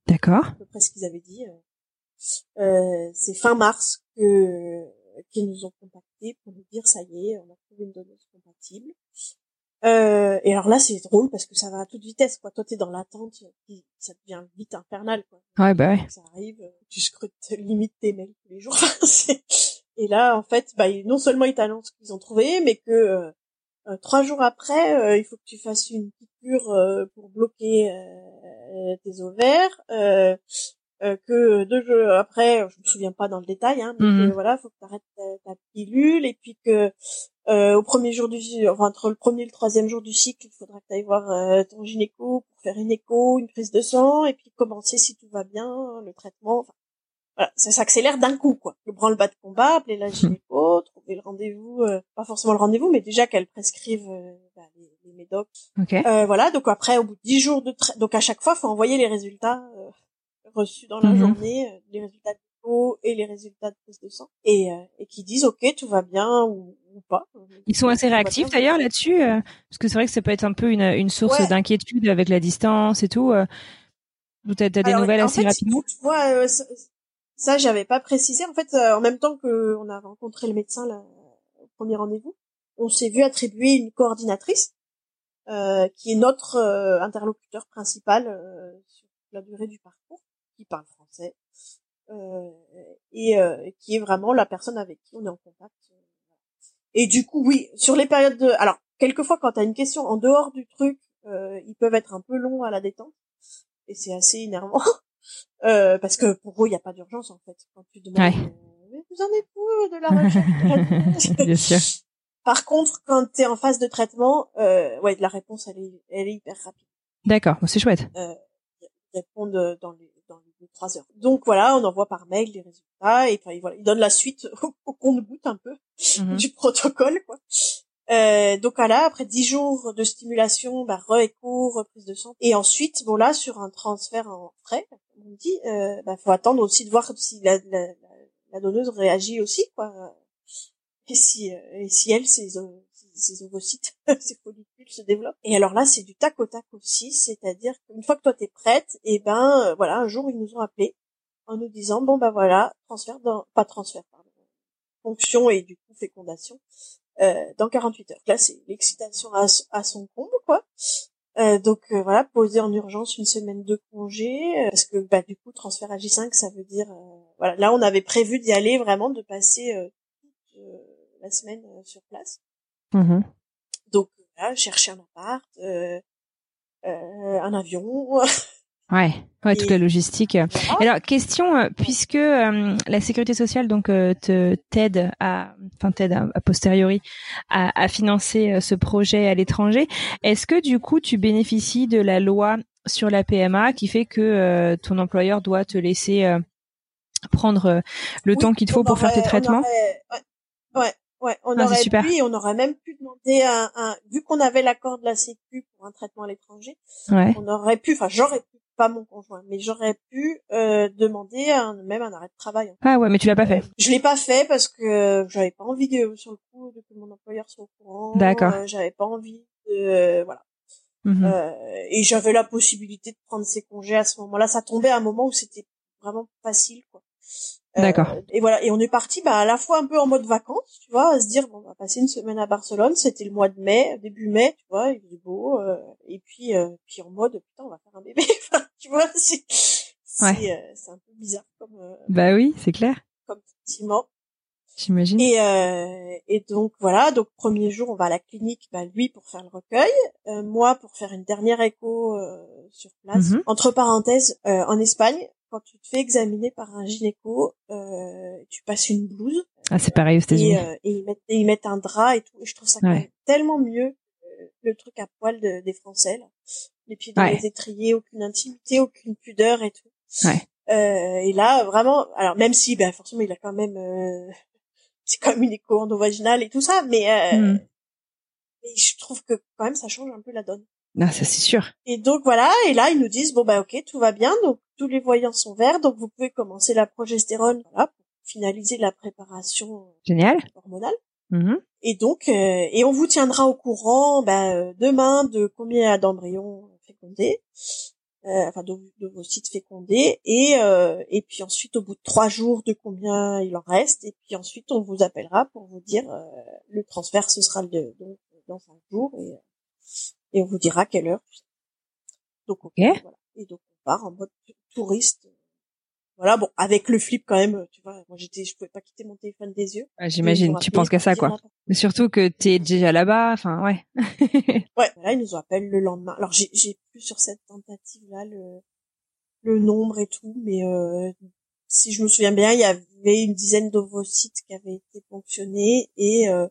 D'accord. À peu près ce qu'ils avaient dit. Euh, euh c'est fin mars que qu'ils nous ont contactés pour nous dire ça y est, on a trouvé une donneuse compatible. Euh, et alors là, c'est drôle parce que ça va à toute vitesse, quoi. Toi, t'es dans l'attente, ça devient vite infernal, quoi. Ouais, bah ouais. Ça arrive, tu scrutes limite tes mails tous les jours. Et là, en fait, bah, non seulement ils t'annoncent qu'ils ont trouvé, mais que euh, euh, trois jours après, euh, il faut que tu fasses une piqûre pour bloquer tes ovaires. Que deux jours après, je me souviens pas dans le détail, hein, mais mhm. voilà, faut que tu arrêtes ta, pilule et puis que au premier jour du, enfin, entre le premier et le troisième jour du cycle, il faudra que tu ailles voir ton gynéco pour faire une écho, une prise de sang et puis commencer si tout va bien le traitement. Enfin, voilà, ça s'accélère d'un coup, quoi. Le branle-bas de combat, appeler la gynéco, trouver le rendez-vous, euh, pas forcément le rendez-vous, mais déjà qu'elle prescrive euh, bah, les, les, médocs. Euh, voilà, donc après, au bout de dix jours de donc à chaque fois, faut envoyer les résultats euh, reçus dans la mhm. journée, les résultats de peau et les résultats de prise de sang, et, et qui disent ok, tout va bien ou, ou pas. Ils sont assez réactifs d'ailleurs là-dessus, parce que c'est vrai que ça peut être un peu une, une source d'inquiétude avec la distance et tout. Euh... T'as as des nouvelles assez rapidement? Tu vois, ça, j'avais pas précisé. En fait, euh, en même temps que on a rencontré le médecin là, au premier rendez-vous, on s'est vu attribuer une coordinatrice euh, qui est notre euh, interlocuteur principal sur la durée du parcours, qui parle français et qui est vraiment la personne avec qui on est en contact. Et du coup, oui, sur les périodes de, alors quelquefois quand tu as une question en dehors du truc, ils peuvent être un peu longs à la détente et c'est assez énervant. Euh, parce que pour eux, il n'y a pas d'urgence en fait. Quand tu demandes, euh, vous en êtes où euh, de la recherche Bien sûr. Par contre, quand tu es en phase de traitement, euh, ouais, la réponse elle est, elle est hyper rapide. D'accord, c'est chouette. Euh, répondent dans les dans les trois heures. Donc voilà, on envoie par mail les résultats et enfin voilà, ils donnent la suite au, compte-goutte un peu mhm. du protocole quoi. Euh, donc là, après dix jours de stimulation, bah, re-écho, reprise de sang. Et ensuite, bon là, sur un transfert en frais, on dit, euh, bah, faut attendre aussi de voir si la, la, la donneuse réagit aussi, quoi. Et si, euh, et si elle, ses, ses ovocytes, ses follicules se développent. Et alors là, c'est du tac au tac aussi, c'est-à-dire qu'une fois que toi t'es prête, et ben euh, voilà, un jour ils nous ont appelé en nous disant bon bah voilà, transfert dans, pas transfert, pardon, fonction et du coup fécondation euh, dans 48 heures. Là, c'est l'excitation à, à, son comble, quoi. Euh, donc euh, voilà, poser en urgence une semaine de congé, euh, parce que bah, du coup, transfert à J5, ça veut dire... voilà, là, on avait prévu d'y aller vraiment, de passer la semaine sur place. Mmh donc là, chercher un appart, un avion... Ouais, ouais, toute la logistique. Alors, question, euh, puisque euh, la sécurité sociale donc euh, te t'aide à, enfin t'aide a, posteriori à, à financer ce projet à l'étranger, est-ce que du coup tu bénéficies de la loi sur la PMA qui fait que ton employeur doit te laisser prendre le temps qu'il te faut pour faire tes traitements? ouais, ouais, on ah, aurait pu, et on aurait même pu demander un, un vu qu'on avait l'accord de la Sécu pour un traitement à l'étranger, ouais. on aurait pu, enfin j'aurais pu pas mon conjoint, mais j'aurais pu euh, demander un, même un arrêt de travail. Ah ouais, mais tu l'as pas fait. Euh, je l'ai pas fait parce que j'avais pas envie de, sur le coup de que mon employeur soit au courant. D'accord. Euh, j'avais pas envie de voilà. Mhm. Euh, et j'avais la possibilité de prendre ses congés à ce moment-là. Ça tombait à un moment où c'était vraiment facile quoi. D'accord. Euh, et voilà, et on est parti bah, à la fois un peu en mode vacances, tu vois, à se dire bon, on va passer une semaine à Barcelone, c'était le mois de mai, début mai, tu vois, il faisait beau, euh, et puis euh, puis en mode putain, on va faire un bébé, tu vois, c'est c'est euh, c'est un peu bizarre comme Bah oui, c'est clair. Comme sentiment. J'imagine. Et et donc voilà, donc premier jour, on va à la clinique, bah lui pour faire le recueil, moi pour faire une dernière écho sur place. Mhm. Entre parenthèses, en Espagne, quand tu te fais examiner par un gynéco, euh, tu passes une blouse. Ah, c'est pareil aux États-Unis. Et, euh, et, ils mettent, ils mettent un drap et tout. Et je trouve ça tellement mieux le truc à poil de, des Français. Là. Les pieds dans les étriers, aucune intimité, aucune pudeur et tout. Ouais. Euh, et là, vraiment, alors même si, ben forcément, il a quand même, euh, c'est comme une écho endovaginale et tout ça, mais euh, mm. Et je trouve que quand même ça change un peu la donne. Ah, ça c'est sûr. Et donc voilà, et là ils nous disent bon bah ok tout va bien, donc tous les voyants sont verts, donc vous pouvez commencer la progestérone voilà, pour finaliser la préparation Génial. hormonale. Mhm. Et donc euh, et on vous tiendra au courant bah, euh, demain de combien d'embryons fécondés, euh, enfin de, de vos sites fécondés, et euh, et puis ensuite au bout de trois jours de combien il en reste, et puis ensuite on vous appellera pour vous dire euh, le transfert ce sera le, donc, dans cinq jours et et on vous dira quelle heure. Donc, on, Ok. voilà. Et donc, on part en mode touriste. Voilà, bon, avec le flip quand même, tu vois, moi j'étais, je pouvais pas quitter mon téléphone des yeux. Ouais, J'imagine, tu penses qu'à ça, quoi. Mais surtout que t'es déjà là-bas, enfin, ouais. Ouais, là, ils nous appellent le lendemain. Alors, j'ai, j'ai plus sur cette tentative-là le, le nombre et tout, mais euh, si je me souviens bien, il y avait une dizaine d'ovocytes qui avaient été ponctionnés et euh,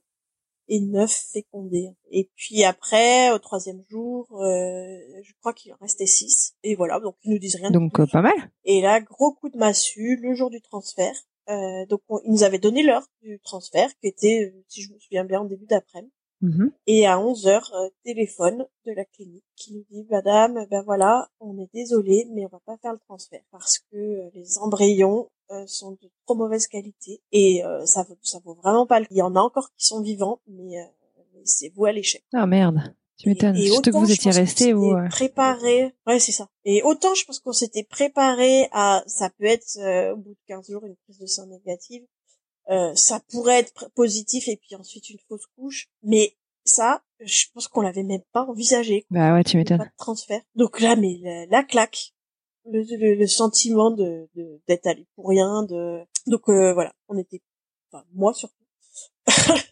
et neuf fécondés. Et puis après, au troisième jour, euh, je crois qu'il en restait six. Et voilà, donc ils nous disent rien. de Donc, euh, pas mal. Et là, gros coup de massue, le jour du transfert. Euh, donc on- ils nous avaient donné l'heure du transfert, qui était, si je me souviens bien, en début d'après-midi. Mhm. Et à 11 heures, euh, téléphone de la clinique qui nous dit, Madame, ben voilà, on est désolé, mais on va pas faire le transfert parce que euh, les embryons euh, sont de trop mauvaise qualité et euh, ça vaut, ça vaut vraiment pas le. Il y en a encore qui sont vivants, mais, euh, mais c'est vous à l'échec. Ah, merde. Tu m'étonnes. Surtout que vous étiez vous. euh, Préparé. Ouais, c'est ça. Et autant, je pense qu'on s'était préparé à, ça peut être, euh, au bout de 15 jours, une prise de sang négative. Euh, ça pourrait être positif et puis ensuite une fausse couche. Mais ça, je pense qu'on l'avait même pas envisagé. Bah ouais, tu Pas m'étonnes. de transfert. Donc là, mais la, la claque. Le, le, le sentiment de, de- d'être allé pour rien, de, donc euh, voilà, on était, enfin, moi surtout,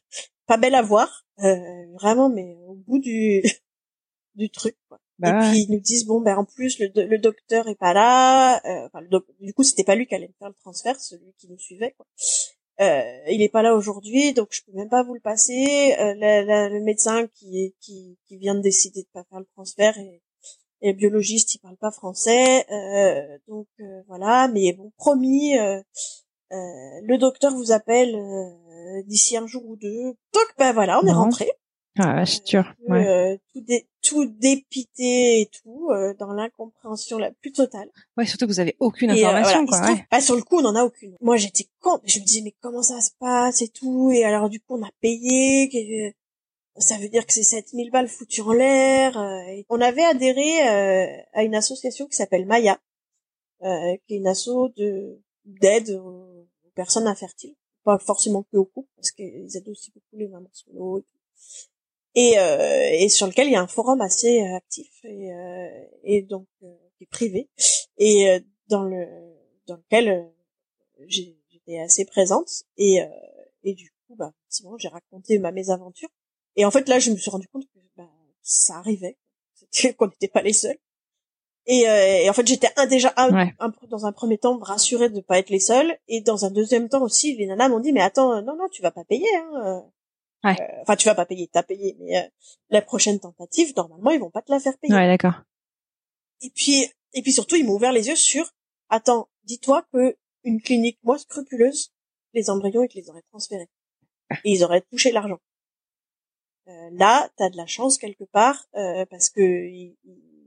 pas belle à voir, euh, vraiment, mais au bout du, du truc, quoi. Bah et ouais. puis ils nous disent bon ben en plus le, le docteur est pas là, euh, enfin le doc- du coup c'était pas lui qui allait me faire le transfert, celui qui nous suivait quoi. Euh, il est pas là aujourd'hui donc je peux même pas vous le passer. Euh, la- la- le médecin qui qui qui vient de décider de pas faire le transfert et, et le biologiste il parle pas français euh, donc euh, voilà mais bon promis euh, euh, le docteur vous appelle euh, d'ici un jour ou deux donc ben voilà on est rentré Ah, c'est sûr. Ouais. tout, dé- tout dépité et tout, euh, dans l'incompréhension la plus totale. ouais, surtout que vous avez aucune Et, euh, information, voilà, il quoi. Ouais. bah, sur le coup, on n'en a aucune. Moi, j'étais con. Je me disais, mais comment ça se passe et tout. Et alors, du coup, on a payé. que- Ça veut dire que c'est 7000 balles foutues en l'air. euh, on avait adhéré euh, à une association qui s'appelle Maya, euh, qui est une asso de d'aide aux, aux personnes infertiles. Pas forcément que aux couples, parce qu'ils aident aussi beaucoup les mamans solo et tout et, euh, et sur lequel il y a un forum assez euh, actif et, euh, et donc euh, qui est privé. Et euh, dans le dans lequel j'étais assez présente. Et euh, et du coup bah effectivement j'ai raconté ma mésaventure. Et en fait là je me suis rendu compte que bah, ça arrivait. Qu'on n'était pas les seuls. Et, euh, et en fait j'étais déjà un, Ouais. un- dans un premier temps rassurée de pas être les seuls. Et dans un deuxième temps aussi les nanas m'ont dit mais attends non non tu vas pas payer hein euh. Ouais. Euh, enfin tu vas pas payer t'as payé mais euh, la prochaine tentative normalement ils vont pas te la faire payer Ouais, d'accord. et puis et puis surtout ils m'ont ouvert les yeux sur attends dis-toi que une clinique moins scrupuleuse les embryons ils te les auraient transférés et ils auraient touché l'argent euh, là t'as de la chance quelque part euh, parce que ils,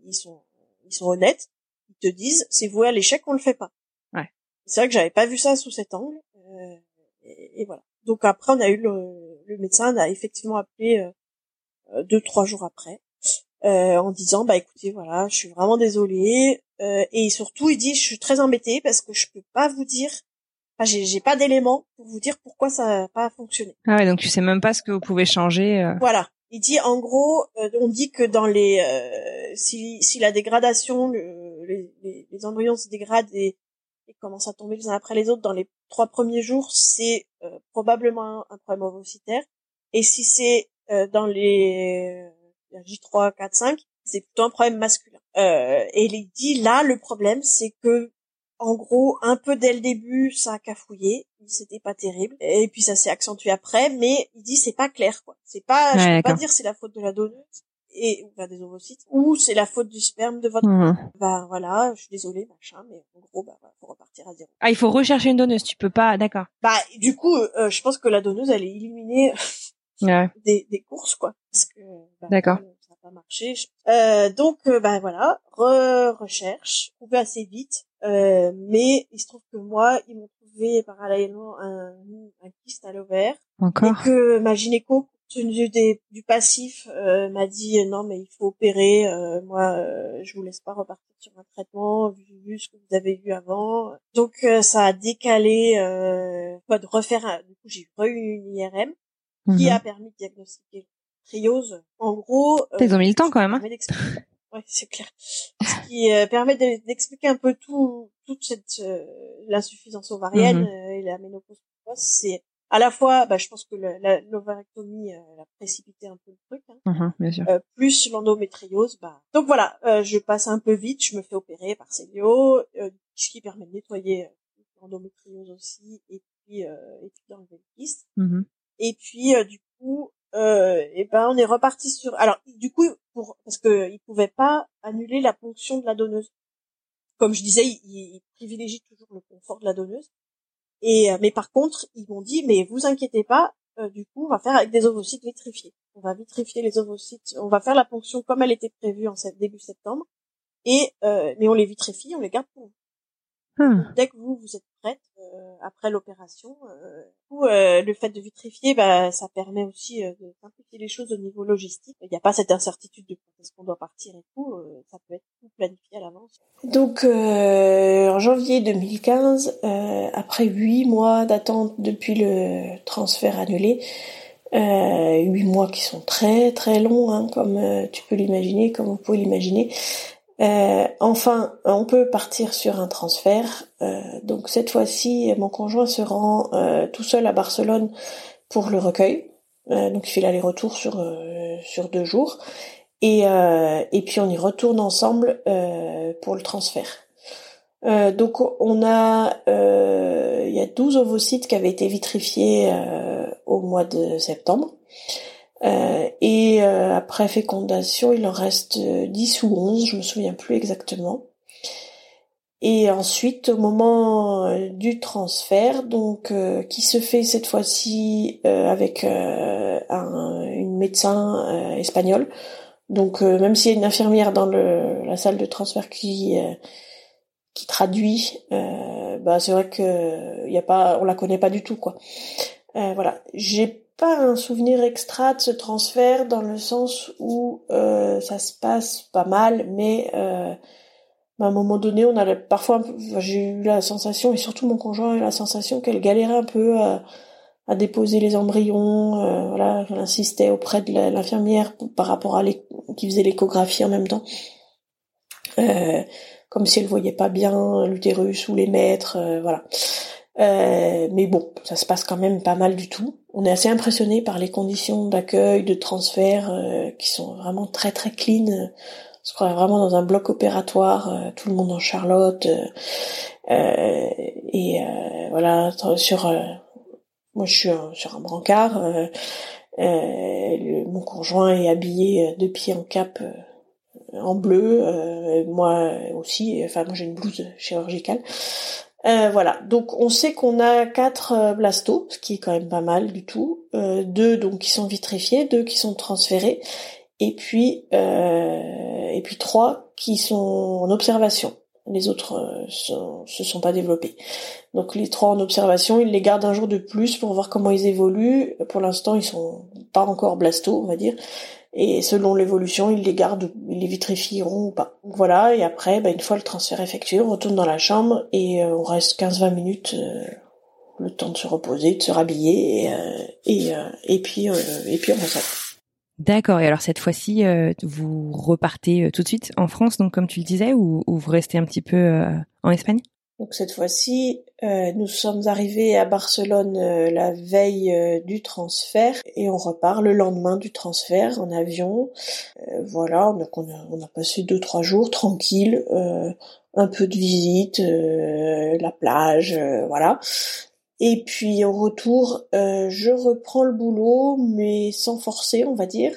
ils sont ils sont honnêtes ils te disent c'est voué à l'échec on le fait pas Ouais. c'est vrai que j'avais pas vu ça sous cet angle euh, et, et voilà donc après on a eu le, le médecin a effectivement appelé euh, euh, deux trois jours après euh, en disant bah écoutez voilà je suis vraiment désolée euh, et surtout il dit je suis très embêtée parce que je peux pas vous dire enfin j'ai j'ai pas d'éléments pour vous dire pourquoi ça n'a pas fonctionné Ah ouais, donc tu sais même pas ce que vous pouvez changer. euh. voilà il dit en gros euh, on dit que dans les euh, si si la dégradation le- les, les, les embryons se dégradent et, et commencent à tomber les uns après les autres dans les trois premiers jours c'est euh, probablement un, problème ovocytaire. Et si c'est euh, dans les euh, J3 4 5 c'est plutôt un problème masculin. Euh, et il dit là le problème c'est que en gros, un peu dès le début, ça a cafouillé, c'était pas terrible, et puis ça s'est accentué après, mais il dit c'est pas clair quoi. C'est pas, je peux pas dire c'est la faute de la donneuse et enfin, des ovocytes ou c'est la faute du sperme de votre. Mhm. Bah voilà, je suis désolée machin, mais en gros bah faut repartir à zéro. Ah, il faut rechercher une donneuse. Tu peux pas. D'accord. Bah du coup, euh, je pense que la donneuse elle est éliminée des, des courses quoi parce que bah, d'accord ça n'a pas marché euh, donc euh, bah voilà re recherche trouvé assez vite euh, mais il se trouve que moi ils m'ont trouvé parallèlement un, un kyste à l'ovaire encore et que ma gynéco tenu des, du passif euh, m'a dit euh, non mais il faut opérer euh, moi je vous laisse pas repartir sur un traitement vu, ce que vous avez vu avant donc ça a décalé euh, de refaire un, du coup j'ai eu une IRM qui mhm. a permis de diagnostiquer triose en gros ils ont mis le temps quand même hein ouais c'est clair ce qui permet d'expliquer un peu tout toute cette l'insuffisance ovarienne mhm. et la ménopause c'est à la fois, bah, je pense que l'ovarectomie euh, a précipité un peu le truc, hein. Mhm, bien sûr. Euh, plus l'endométriose. Bah. Donc voilà, euh, je passe un peu vite, je me fais opérer par Célio, euh, ce qui permet de nettoyer l'endométriose aussi, et puis et puis d'enlever le kyste. Mhm. Et puis du coup, et ben on est reparti sur. Alors du coup, pour parce que il pouvait pas annuler la ponction de la donneuse. Comme je disais, il, il privilégie toujours le confort de la donneuse. Et euh, mais par contre, ils m'ont dit mais vous inquiétez pas, euh, du coup, on va faire avec des ovocytes vitrifiés. On va vitrifier les ovocytes, on va faire la ponction comme elle était prévue en début septembre. Et euh, mais on les vitrifie, on les garde pour vous. Hmm. Dès que vous vous êtes euh, après l'opération, euh, euh, le fait de vitrifier, bah, ça permet aussi de simplifier les choses au niveau logistique. Il n'y a pas cette incertitude de quand est-ce qu'on doit partir et tout. ça peut être tout planifié à l'avance. Donc en janvier 2015, après huit mois d'attente depuis le transfert annulé, huit mois qui sont très très longs, hein, comme tu peux l'imaginer, comme vous pouvez l'imaginer. Euh, enfin, on peut partir sur un transfert. Euh, donc cette fois-ci, mon conjoint se rend euh, tout seul à Barcelone pour le recueil. donc il fait l'aller-retour sur sur deux jours. Et, et puis on y retourne ensemble pour le transfert. donc on a, il y a 12 ovocytes qui avaient été vitrifiés au mois de septembre. Euh, et euh, après fécondation, il en reste 10 ou 11, je me souviens plus exactement. Et ensuite, au moment euh, du transfert, donc qui se fait cette fois-ci avec un, une médecin espagnole. Donc même s'il y a une infirmière dans le, la salle de transfert qui qui traduit, bah c'est vrai que y a pas, on la connaît pas du tout quoi. voilà, j'ai pas un souvenir extra de ce transfert dans le sens où euh, ça se passe pas mal, mais euh, à un moment donné, on a parfois j'ai eu la sensation et surtout mon conjoint a eu la sensation qu'elle galérait un peu à, déposer les embryons, euh, voilà, qu'elle insistait auprès de l'infirmière par rapport à qui faisait l'échographie en même temps. Comme si elle voyait pas bien l'utérus ou les maîtres, voilà. Euh, mais bon, ça se passe quand même pas mal du tout. On est assez impressionné par les conditions d'accueil, de transfert euh, qui sont vraiment très très clean. On se croit vraiment dans un bloc opératoire, euh, tout le monde en Charlotte. et voilà, sur moi je suis sur un brancard. mon conjoint est habillé de pied en cap en bleu, moi aussi. Enfin moi j'ai une blouse chirurgicale. Euh, voilà, donc on sait qu'on a quatre euh, blastos, ce qui est quand même pas mal du tout. Euh, deux donc qui sont vitrifiés, deux qui sont transférés, et puis et puis trois qui sont en observation. Les autres sont, se sont pas développés. Donc les trois en observation, ils les gardent un jour de plus pour voir comment ils évoluent. Pour l'instant, ils sont pas encore blastos, on va dire et selon l'évolution, ils les gardent, ils les vitrifieront ou pas. Voilà, et après, bah, une fois le transfert effectué, on retourne dans la chambre et euh, on reste 15-20 minutes, euh, le temps de se reposer, de se rhabiller, et, euh, et, et puis et puis on ressort. D'accord. Et alors cette fois-ci, vous repartez tout de suite en France, donc comme tu le disais, ou, ou vous restez un petit peu en Espagne? Donc cette fois-ci, euh, nous sommes arrivés à Barcelone euh, la veille euh, du transfert et on repart le lendemain du transfert en avion. voilà, donc on a, passé deux trois jours tranquille, un peu de visite, la plage, voilà. Et puis au retour, je reprends le boulot, mais sans forcer, on va dire.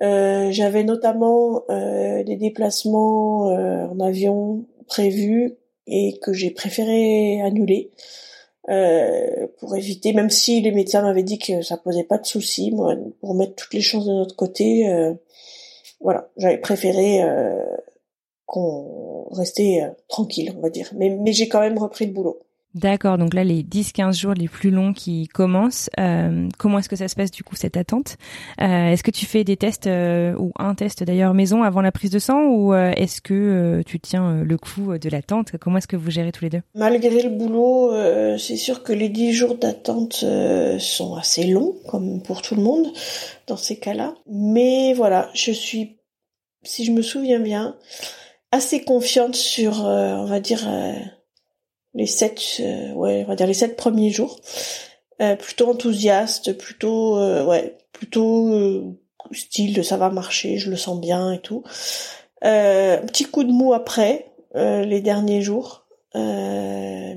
J'avais notamment des déplacements en avion prévus et que j'ai préféré annuler euh, pour éviter, même si les médecins m'avaient dit que ça posait pas de soucis, moi, pour mettre toutes les chances de notre côté, euh, voilà, j'avais préféré euh, qu'on restait tranquille, on va dire. Mais, mais j'ai quand même repris le boulot. D'accord, donc là les 10-15 jours les plus longs qui commencent, euh, comment est-ce que ça se passe du coup cette attente? Euh, Est-ce que tu fais des tests euh, ou un test d'ailleurs maison avant la prise de sang ou est-ce que tu tiens le coup de l'attente? Comment est-ce que vous gérez tous les deux? Malgré le boulot, c'est sûr que les 10 jours d'attente sont assez longs comme pour tout le monde dans ces cas-là. Mais voilà, je suis, si je me souviens bien, assez confiante sur, on va dire les sept, euh, ouais, on va dire les sept premiers jours. Euh, plutôt enthousiaste, plutôt, euh, ouais, plutôt style ça va marcher, je le sens bien et tout. un petit coup de mou après les derniers jours, mais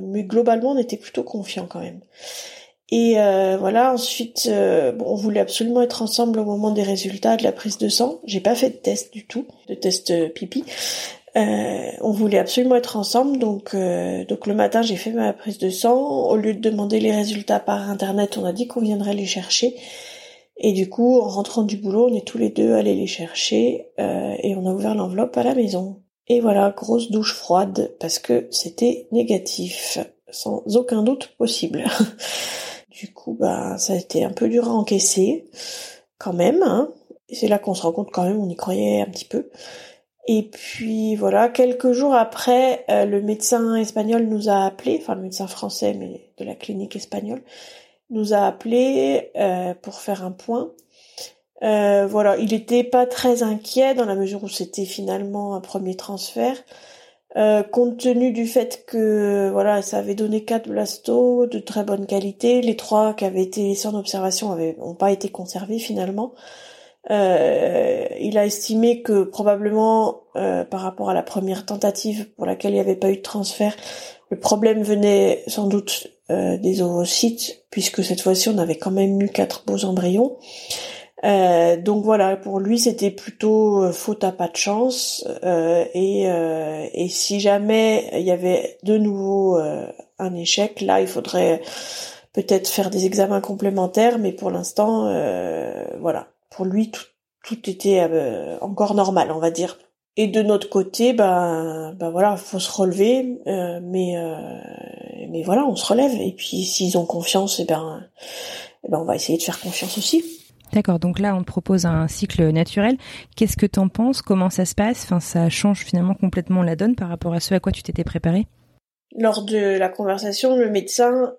mais globalement on était plutôt confiant quand même. Et voilà, ensuite, bon, on voulait absolument être ensemble au moment des résultats de la prise de sang. J'ai pas fait de test du tout, de test pipi. Euh, on voulait absolument être ensemble, donc euh, donc le matin j'ai fait ma prise de sang. Au lieu de demander les résultats par internet, on a dit qu'on viendrait les chercher. Et du coup, en rentrant du boulot, on est tous les deux allés les chercher euh, et on a ouvert l'enveloppe à la maison. Et voilà, grosse douche froide parce que c'était négatif, sans aucun doute possible. du coup, bah ça a été un peu dur à encaisser, quand même. Hein. C'est là qu'on se rend compte quand même, on y croyait un petit peu. Et puis voilà, quelques jours après, euh, le médecin espagnol nous a appelé, enfin le médecin français mais de la clinique espagnole, nous a appelé euh, pour faire un point. Euh, voilà, il était pas très inquiet dans la mesure où c'était finalement un premier transfert, compte tenu du fait que voilà, ça avait donné quatre blastos de très bonne qualité, les trois qui avaient été laissés en observation n'ont pas été conservés finalement. Euh, il a estimé que probablement euh, par rapport à la première tentative pour laquelle il n'y avait pas eu de transfert, le problème venait sans doute euh, des ovocytes, puisque cette fois-ci on avait quand même eu quatre beaux embryons. donc voilà, pour lui c'était plutôt faute à pas de chance. et, et si jamais il y avait de nouveau un échec, là il faudrait peut-être faire des examens complémentaires, mais pour l'instant, voilà, pour lui, tout, était euh, encore normal, on va dire. Et de notre côté, ben, ben voilà, faut se relever, euh, mais euh, mais voilà, on se relève. Et puis s'ils ont confiance, et eh ben, eh ben on va essayer de faire confiance aussi. D'accord, donc là on te propose un cycle naturel. Qu'est-ce que t'en penses? Comment ça se passe? Enfin, ça change finalement complètement la donne par rapport à ce à quoi tu t'étais préparé? Lors de la conversation, le médecin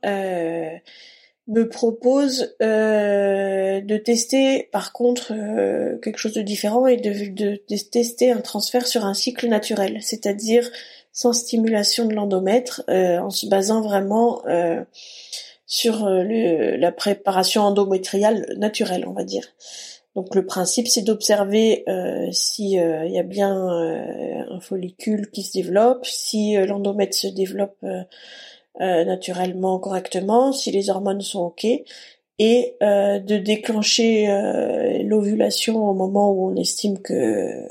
me propose euh, de tester par contre euh, quelque chose de différent et de, de, tester un transfert sur un cycle naturel, c'est-à-dire sans stimulation de l'endomètre, euh, en se basant vraiment sur le, la préparation endométriale naturelle, on va dire. Donc le principe, c'est d'observer si il y a bien un follicule qui se développe, si l'endomètre se développe euh, naturellement correctement, si les hormones sont ok, et euh, de déclencher euh, l'ovulation au moment où on estime que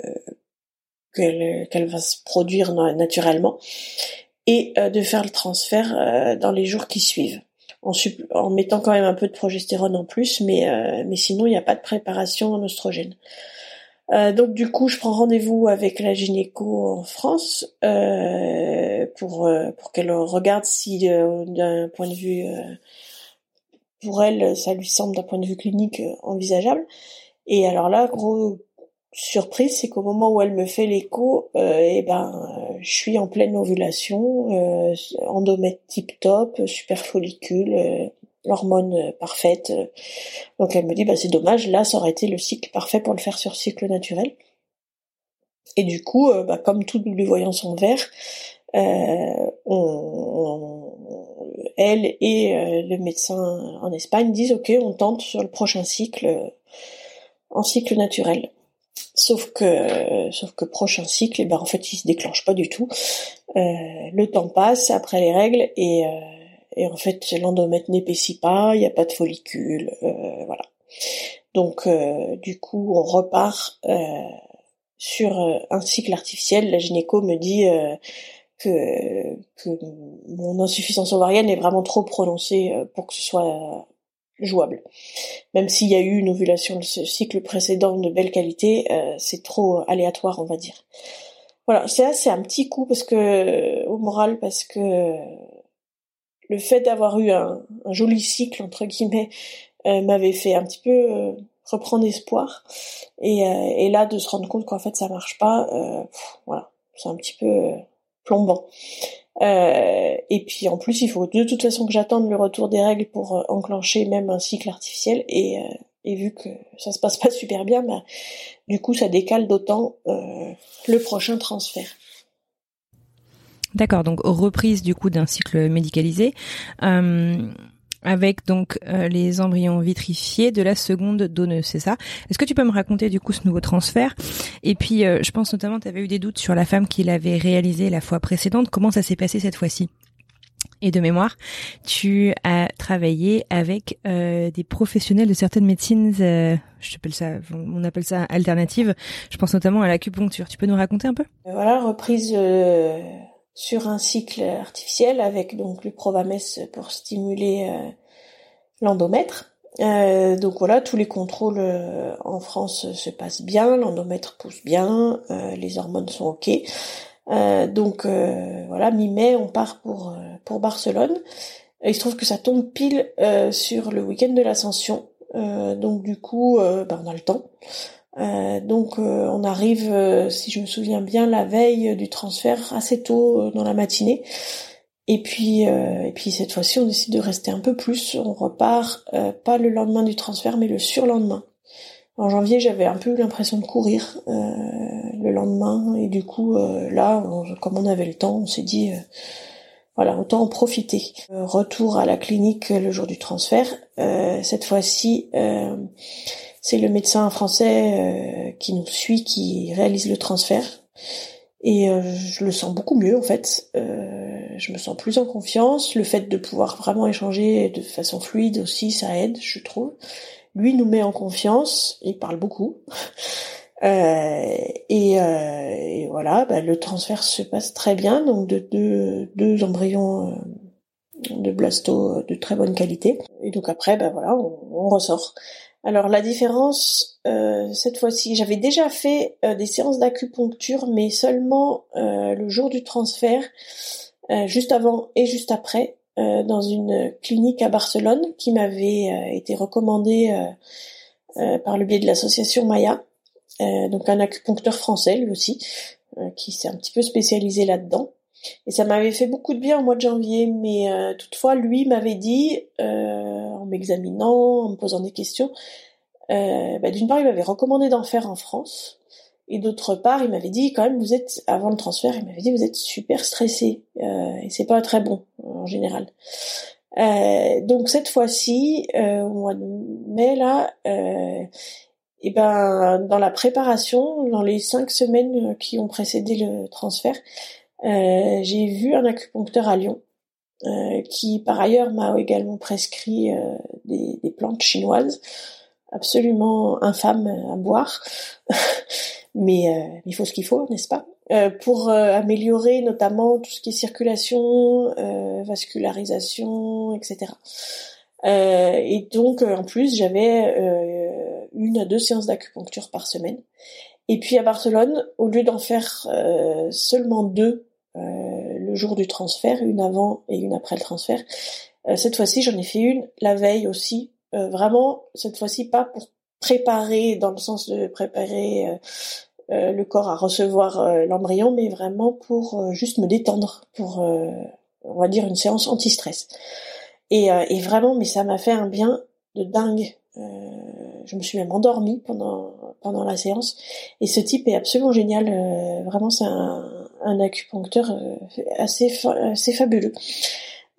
qu'elle va se produire naturellement, et de faire le transfert dans les jours qui suivent. En, en, mettant quand même un peu de progestérone en plus, mais, mais sinon il n'y a pas de préparation en oestrogène. Euh, donc du coup, je prends rendez-vous avec la gynéco en France euh, pour euh, pour qu'elle regarde si d'un point de vue pour elle, ça lui semble d'un point de vue clinique envisageable. Et alors là, gros surprise, c'est qu'au moment où elle me fait l'écho, eh ben, je suis en pleine ovulation, endomètre tip top, super follicule, l'hormone euh, parfaite. Donc elle me dit bah c'est dommage, là ça aurait été le cycle parfait pour le faire sur cycle naturel. Et du coup, euh, bah, comme tout lui voyant son verre, euh, elle et le médecin en Espagne disent ok, on tente sur le prochain cycle en cycle naturel. Sauf que, sauf que prochain cycle, et eh ben en fait, il se déclenche pas du tout. le temps passe après les règles et et en fait l'endomètre n'épaissit pas, il n'y a pas de follicule, euh, voilà. Donc euh, du coup on repart euh, sur un cycle artificiel. La gynéco me dit que, que mon insuffisance ovarienne est vraiment trop prononcée pour que ce soit jouable. Même s'il y a eu une ovulation de ce cycle précédent de belle qualité, c'est trop aléatoire, on va dire. Voilà, c'est c'est un petit coup parce que au moral parce que le fait d'avoir eu un, joli cycle entre guillemets euh, m'avait fait un petit peu euh, reprendre espoir et, euh, et, là de se rendre compte qu'en fait ça marche pas, voilà, c'est un petit peu plombant. et puis en plus il faut de toute façon que j'attende le retour des règles pour enclencher même un cycle artificiel et et vu que ça se passe pas super bien, bah, du coup ça décale d'autant le prochain transfert. D'accord, donc reprise du coup d'un cycle médicalisé. Euh, avec donc euh, les embryons vitrifiés de la seconde donneuse, c'est ça? Est-ce que tu peux me raconter du coup ce nouveau transfert? Et puis, euh, je pense notamment, tu avais eu des doutes sur la femme qui l'avait réalisé la fois précédente. Comment ça s'est passé cette fois-ci? Et de mémoire, tu as travaillé avec euh, des professionnels de certaines médecines, euh, je appelle ça, on appelle ça alternative. Je pense notamment à l'acupuncture. Tu peux nous raconter un peu? Voilà, reprise sur un cycle artificiel avec donc le Provames pour stimuler euh, l'endomètre. Euh, donc voilà, tous les contrôles euh, en France se passent bien, l'endomètre pousse bien, les hormones sont ok. donc voilà, mi-mai, on part pour pour Barcelone. Il se trouve que ça tombe pile sur le week-end de l'Ascension, donc du coup, ben, on a le temps. Euh, donc euh, on arrive, euh, si je me souviens bien, la veille du transfert assez tôt dans la matinée. Et puis, et puis cette fois-ci, on décide de rester un peu plus. On repart pas le lendemain du transfert, mais le surlendemain. En janvier, j'avais un peu l'impression de courir le lendemain, et du coup, là, comme on avait le temps, on s'est dit, voilà, autant en profiter. retour à la clinique le jour du transfert. cette fois-ci c'est le médecin français euh, qui nous suit, qui réalise le transfert. Et euh, je le sens beaucoup mieux en fait. Euh, je me sens plus en confiance. Le fait de pouvoir vraiment échanger de façon fluide aussi, ça aide, je trouve. Lui nous met en confiance. Il parle beaucoup. et, voilà, bah, le transfert se passe très bien. Donc de deux, embryons de blasto de très bonne qualité. Et donc après, ben voilà, on ressort. Alors la différence, euh, cette fois-ci, j'avais déjà fait euh, des séances d'acupuncture, mais seulement euh, le jour du transfert, juste avant et juste après, dans une clinique à Barcelone qui m'avait été recommandée par le biais de l'association Maya, donc un acupuncteur français lui aussi, qui s'est un petit peu spécialisé là-dedans. Et ça m'avait fait beaucoup de bien au mois de janvier, mais toutefois, lui m'avait dit, m'examinant, en me posant des questions, euh, bah, d'une part, il m'avait recommandé d'en faire en France, et d'autre part, il m'avait dit quand même, vous êtes avant le transfert, il m'avait dit vous êtes super stressé, euh, et c'est pas très bon en général. Euh, donc cette fois-ci, au mois de mai là, et ben dans la préparation, dans les cinq semaines qui ont précédé le transfert, j'ai vu un acupuncteur à Lyon euh, qui par ailleurs m'a également prescrit euh, des, plantes chinoises absolument infâmes à boire, mais euh, il faut ce qu'il faut, n'est-ce pas? Pour améliorer notamment tout ce qui est circulation, vascularisation, etc. et donc en plus j'avais une à deux séances d'acupuncture par semaine. Et puis à Barcelone, au lieu d'en faire seulement deux jour du transfert, une avant et une après le transfert. Euh, cette fois-ci, j'en ai fait une la veille aussi. Euh, vraiment, cette fois-ci, pas pour préparer, dans le sens de préparer euh, le corps à recevoir l'embryon, mais vraiment pour juste me détendre, pour, on va dire, une séance anti-stress. Et, et vraiment, mais ça m'a fait un bien de dingue. je me suis même endormie pendant pendant la séance. Et ce type est absolument génial. vraiment, c'est un, un acupuncteur euh, assez assez fabuleux.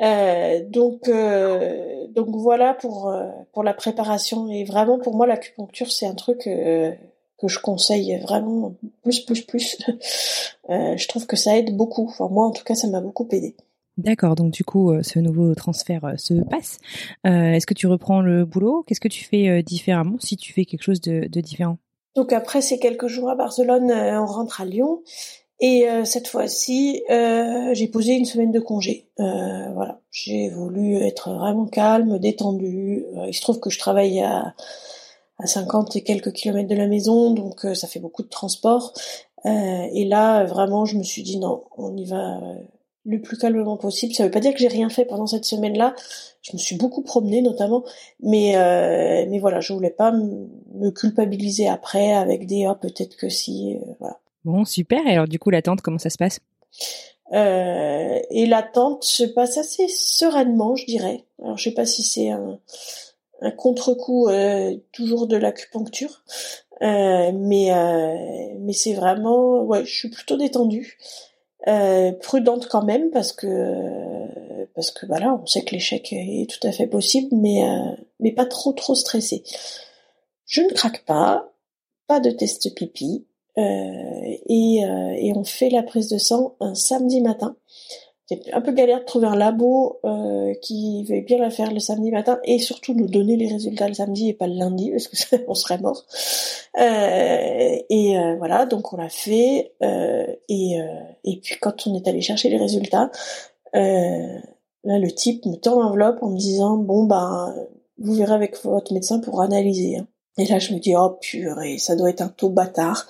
Euh, donc euh, donc voilà pour pour la préparation et vraiment pour moi l'acupuncture c'est un truc que je conseille vraiment plus plus plus. je trouve que ça aide beaucoup. Enfin moi en tout cas ça m'a beaucoup aidé. D'accord, donc du coup, ce nouveau transfert se passe. Est-ce que tu reprends le boulot? Qu'est-ce que tu fais différemment si tu fais quelque chose de, de différent? Donc après ces quelques jours à Barcelone, on rentre à Lyon Et euh, cette fois-ci, euh, j'ai posé une semaine de congé. Euh, voilà, j'ai voulu être vraiment calme, détendue. il se trouve que je travaille à, à 50 et quelques kilomètres de la maison, donc ça fait beaucoup de transport. et là, vraiment, je me suis dit non, on y va le plus calmement possible. Ça veut pas dire que j'ai rien fait pendant cette semaine-là. Je me suis beaucoup promenée notamment, mais mais voilà, je voulais pas me culpabiliser après avec des ah peut-être que si voilà. Bon, super. Et alors, du coup, l'attente, comment ça se passe? Euh, Et l'attente se passe assez sereinement, je dirais. Alors, je sais pas si c'est un, un contre-coup euh, toujours de l'acupuncture, euh, mais mais c'est vraiment, ouais, je suis plutôt détendue, prudente quand même parce que parce que voilà, on sait que l'échec est tout à fait possible, mais mais pas trop trop stressée. Je ne craque pas, pas de test pipi, et, euh, et, on fait la prise de sang un samedi matin. C'est un peu galère de trouver un labo euh, qui veut bien la faire le samedi matin et surtout nous donner les résultats le samedi et pas le lundi parce que on serait mort. Euh, et euh, voilà, donc on l'a fait euh, et, et puis quand on est allé chercher les résultats, là le type me tend l'enveloppe en me disant bon bah vous verrez avec votre médecin pour analyser. Hein. Et là, je me dis, oh purée, ça doit être un taux bâtard.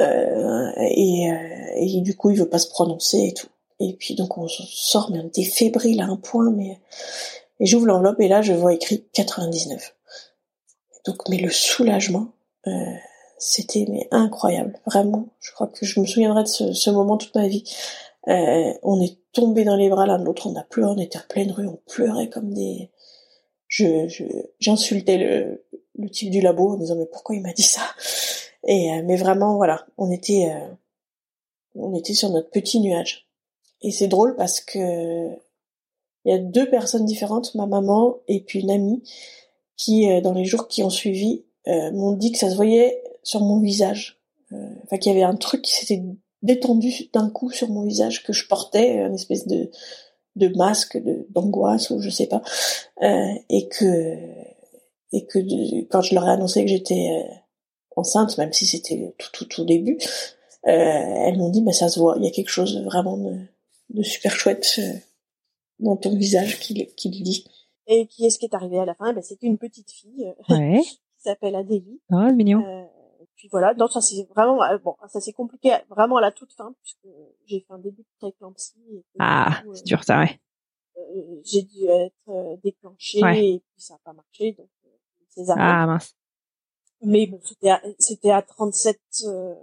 Euh, et, euh, et, du coup, il veut pas se prononcer et tout. Et puis donc, on sort, mais on était fébrile à un point. Mais et j'ouvre l'enveloppe et là, je vois écrit 99. Donc, mais le soulagement, euh, c'était mais incroyable, vraiment. Je crois que je me souviendrai de ce, ce moment toute ma vie. Euh, on est tombé dans les bras l'un de l'autre, on a pleuré, on était en pleine rue, on pleurait comme des. Je j'insultais le le type du labo en disant mais pourquoi il m'a dit ça? Et euh, mais vraiment voilà on était euh, on était sur notre petit nuage. Et c'est drôle parce que il y a deux personnes différentes ma maman et puis une amie qui euh, dans les jours qui ont suivi m'ont dit que ça se voyait sur mon visage. Enfin qu'il y avait un truc qui s'était détendu d'un coup sur mon visage que je portais une espèce de de masque de d'angoisse ou je sais pas. Et que et que quand je leur ai annoncé que j'étais euh, enceinte, même si c'était tout tout tout début, euh, elles m'ont dit mais ça se voit, il y a quelque chose vraiment de, de super chouette euh, dans ton visage qui, qui le dit. Et qui est-ce qui est arrivé à la fin? Ben, C'était une petite fille ouais. qui s'appelle Adélie. Oh, mignon. Euh, puis voilà, donc ça c'est vraiment bon, ça s'est compliqué vraiment à la toute fin puisque j'ai fait un début de préclampsie. Ah, c'est dur ça, ouais. j'ai dû être déclenchée et puis ça n'a pas marché, donc ah mince. Mais bon, c'était à, c'était à 37 euh,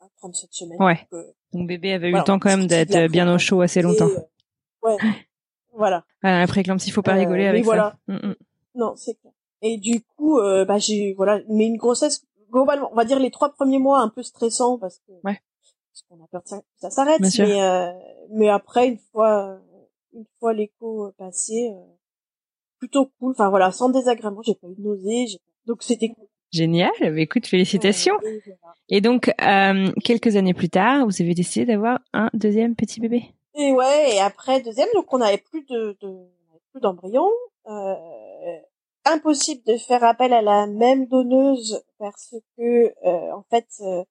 à 37 semaines. Ouais. Donc, euh, Ton bébé avait eu le temps quand même d'être bien au chaud assez longtemps. Euh, ouais. voilà. Ah, après il faut pas rigoler avec voilà. ça. Mm, mm. Non, c'est clair. Et du coup, bah j'ai voilà, mais une grossesse globalement, on va dire les trois premiers mois un peu stressants parce que ouais. parce qu'on a peur que ça, ça s'arrête, mais mais après une fois une fois l'écho passé, plutôt cool. Enfin voilà, sans désagrément, j'ai pas eu de nausée, donc c'était cool. Génial, bah, écoute, félicitations. et, donc, euh, quelques années plus tard, vous avez décidé d'avoir un deuxième petit bébé. Et ouais, et après deuxième, donc on n'avait plus de, de plus d'embryons. Euh, impossible de faire appel à la même donneuse parce que euh, en fait, euh,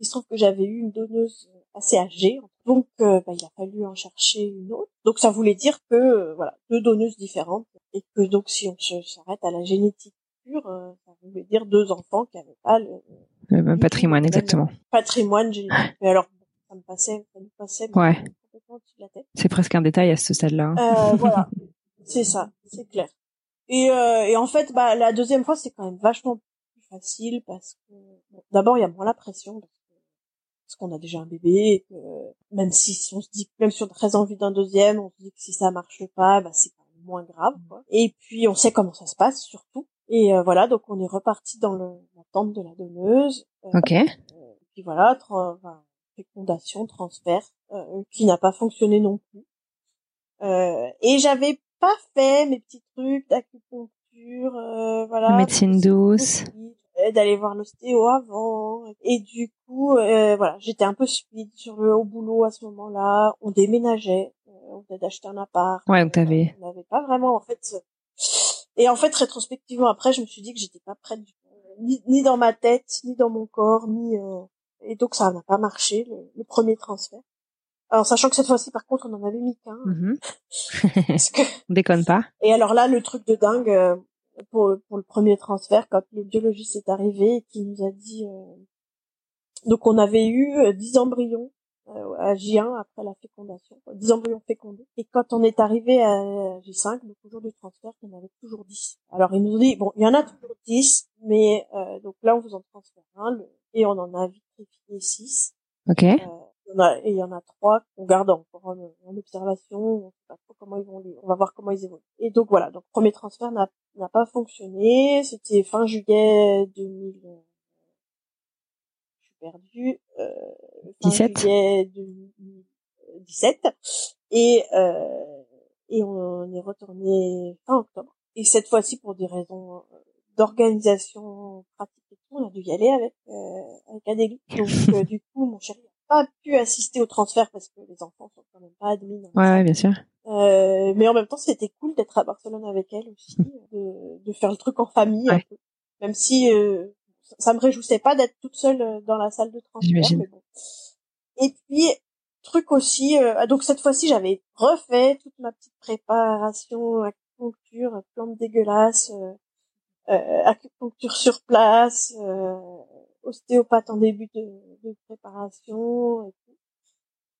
il se trouve que j'avais eu une donneuse assez âgée, donc euh, bah, il a fallu en chercher une autre. Donc ça voulait dire que voilà deux donneuses différentes et que donc si on s'arrête à la génétique pure, euh, ça voulait dire deux enfants qui n'avaient pas le, le même patrimoine exactement. Patrimoine génétique. Mais alors ça me passait, ça me passait ouais. C'est presque un détail à ce stade-là. Hein. Euh, voilà, c'est ça, c'est clair. Et, euh, et en fait, bah la deuxième fois c'est quand même vachement plus facile parce que d'abord il y a moins la pression parce qu'on a déjà un bébé et que même si on se dit même si on a très envie d'un deuxième, on se dit que si ça marche pas, bah c'est moins grave. Quoi. Et puis on sait comment ça se passe surtout. Et euh, voilà, donc on est reparti dans le, la tente de la donneuse. Euh, ok. et puis voilà, enfin, fécondation, transfert, euh, qui n'a pas fonctionné non plus. et j'avais pas fait mes petits trucs d'acupuncture, voilà. Médecine douce d'aller voir l'ostéo avant et du coup voilà j'étais un peu speed sur le au boulot à ce moment-là on déménageait on venait d'acheter un appart. Ouais, donc t'avais. On n'avait pas vraiment, en fait. Et en fait, rétrospectivement, après, je me suis dit que j'étais pas prête du ni, ni dans ma tête, ni dans mon corps, ni. Euh... et donc ça n'a pas marché le, premier transfert. Alors sachant que cette fois-ci par contre on en avait mis qu'un. Mm que... déconne pas. Et alors là le truc de dingue euh, pour, pour le premier transfert quand le biologiste est arrivé et qui nous a dit euh, donc on avait eu 10 embryons euh, à J1 après la fécondation, 10 embryons fécondés. Et quand on est arrivé à J5, donc au jour du transfert, il y en avait toujours 10. Alors il nous dit, bon, il y en a toujours 10, mais euh, donc là on vous en transfère un, et on en a vitrifié 6. Ok. Euh, il y en a, et il y en a trois qu'on garde encore en, en, observation. On sait pas trop comment ils vont, on va voir comment ils évoluent. Et donc voilà, donc premier transfert n'a pas fonctionné. C'était fin juillet 2000 perdu euh, 17 juillet 2017 et euh, et on est retourné fin octobre. Et cette fois-ci pour des raisons euh, d'organisation pratique et tout, on a dû y aller avec euh, avec Adélie. Donc euh, du coup, mon chéri pas pu assister au transfert parce que les enfants sont quand même pas admis. Ouais, ouais, bien sûr. Euh, mais en même temps, c'était cool d'être à Barcelone avec elle aussi, de, de faire le truc en famille, un peu. même si euh, ça me réjouissait pas d'être toute seule euh, dans la salle de transfert. Mais bon. Et puis truc aussi, euh, donc cette fois-ci j'avais refait toute ma petite préparation, acupuncture, plante dégueulasse, euh, euh, acupuncture sur place, euh, ostéopathe en début de, de préparation.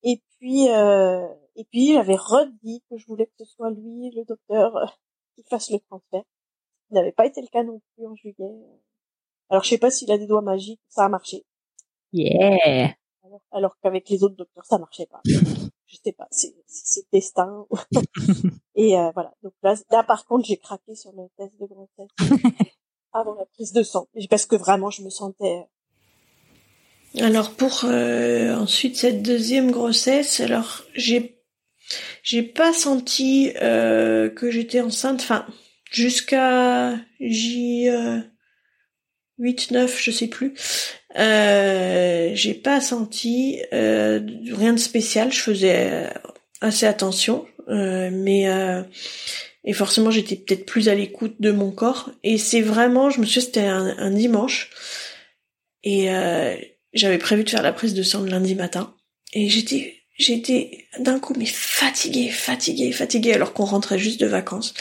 Et, et puis et puis j'avais redit que je voulais que ce soit lui, le docteur, qui fasse le transfert. Ce n'avait pas été le cas non plus en juillet. Alors je sais pas s'il a des doigts magiques, ça a marché. Yeah. Alors, qu'avec les autres docteurs ça marchait pas. je sais pas, c'est c'est destin. et euh, voilà. Donc là, là par contre j'ai craqué sur le test de grossesse avant la prise de sang, parce que vraiment je me sentais. Euh, alors pour euh, ensuite cette deuxième grossesse, alors j'ai j'ai pas senti euh, que j'étais enceinte. Enfin jusqu'à J 8, 9, je sais plus. Euh, j'ai pas senti euh, rien de spécial. Je faisais euh, assez attention, euh, mais euh, et forcément j'étais peut-être plus à l'écoute de mon corps. Et c'est vraiment, je me souviens, c'était un, dimanche et j'avais prévu de faire la prise de sang le lundi matin et j'étais j'étais d'un coup mais fatiguée, fatiguée, fatiguée alors qu'on rentrait juste de vacances.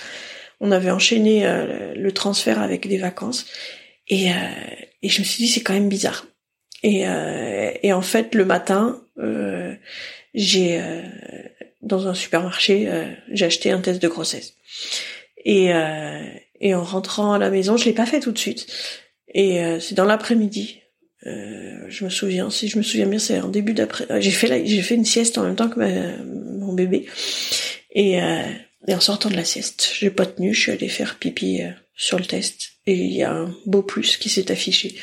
On avait enchaîné le transfert avec des vacances et, euh, et je me suis dit c'est quand même bizarre. Et, euh, et en fait le matin, euh, j'ai euh, dans un supermarché, euh, j'ai acheté un test de grossesse. Et, euh, et en rentrant à la maison, je l'ai pas fait tout de suite. Et c'est dans l'après-midi. je me souviens, si je me souviens bien, c'est en début d'après. J'ai fait j'ai fait une sieste en même temps que ma, mon bébé. Et, et en sortant de la sieste, j'ai pas tenu, je suis allée faire pipi sur le test et il y a un beau plus qui s'est affiché.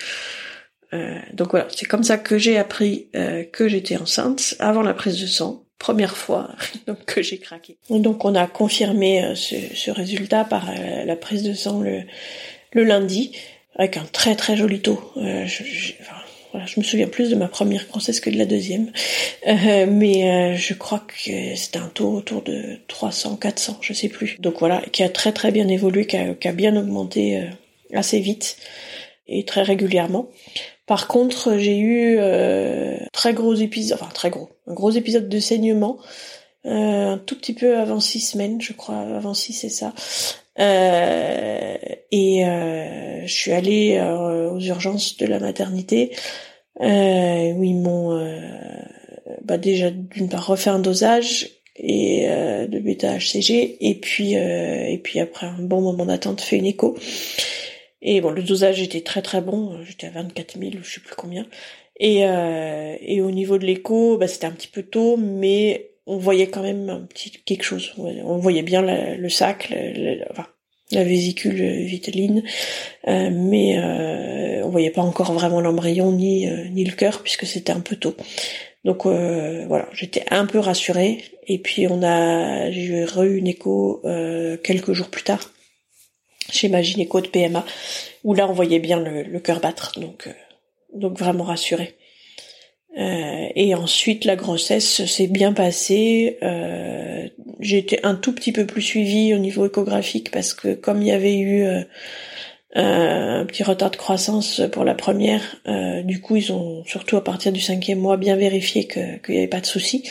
Euh, donc voilà, c'est comme ça que j'ai appris euh, que j'étais enceinte avant la prise de sang, première fois donc que j'ai craqué. Donc on a confirmé euh, ce, ce, résultat par euh, la prise de sang le, le lundi avec un très très joli taux. Euh, je, je, enfin, voilà, je me souviens plus de ma première grossesse que de la deuxième, euh, mais euh, je crois que c'était un taux autour de 300, 400, je sais plus. Donc voilà, qui a très très bien évolué, qui a, qui a bien augmenté euh, assez vite et très régulièrement. Par contre, j'ai eu euh, très gros épisode, enfin très gros, un gros épisode de saignement, euh, un tout petit peu avant six semaines, je crois, avant six c'est ça. Euh, et euh, je suis allée aux urgences de la maternité. Où ils m'ont bah déjà d'une part refait un dosage et de bêta HCG et puis et puis après un bon moment d'attente fait une écho. Et bon le dosage était très très bon. J'étais à 24 000 je sais plus combien et et au niveau de l'écho bah c'était un petit peu tôt mais on voyait quand même un petit quelque chose. On voyait bien le sac, la vésicule vitelline, euh, mais euh, on voyait pas encore vraiment l'embryon ni euh, ni le cœur puisque c'était un peu tôt. Donc euh, voilà, j'étais un peu rassurée. Et puis on a, j'ai eu une écho quelques jours plus tard chez ma gynéco de PMA où là on voyait bien le, le cœur battre, donc donc vraiment rassurée. Euh, et ensuite, la grossesse s'est bien passée. Euh, j'ai été un tout petit peu plus suivie au niveau échographique parce que comme il y avait eu euh, un petit retard de croissance pour la première. du coup, ils ont surtout à partir du cinquième mois bien vérifié qu'il n'y avait pas de souci.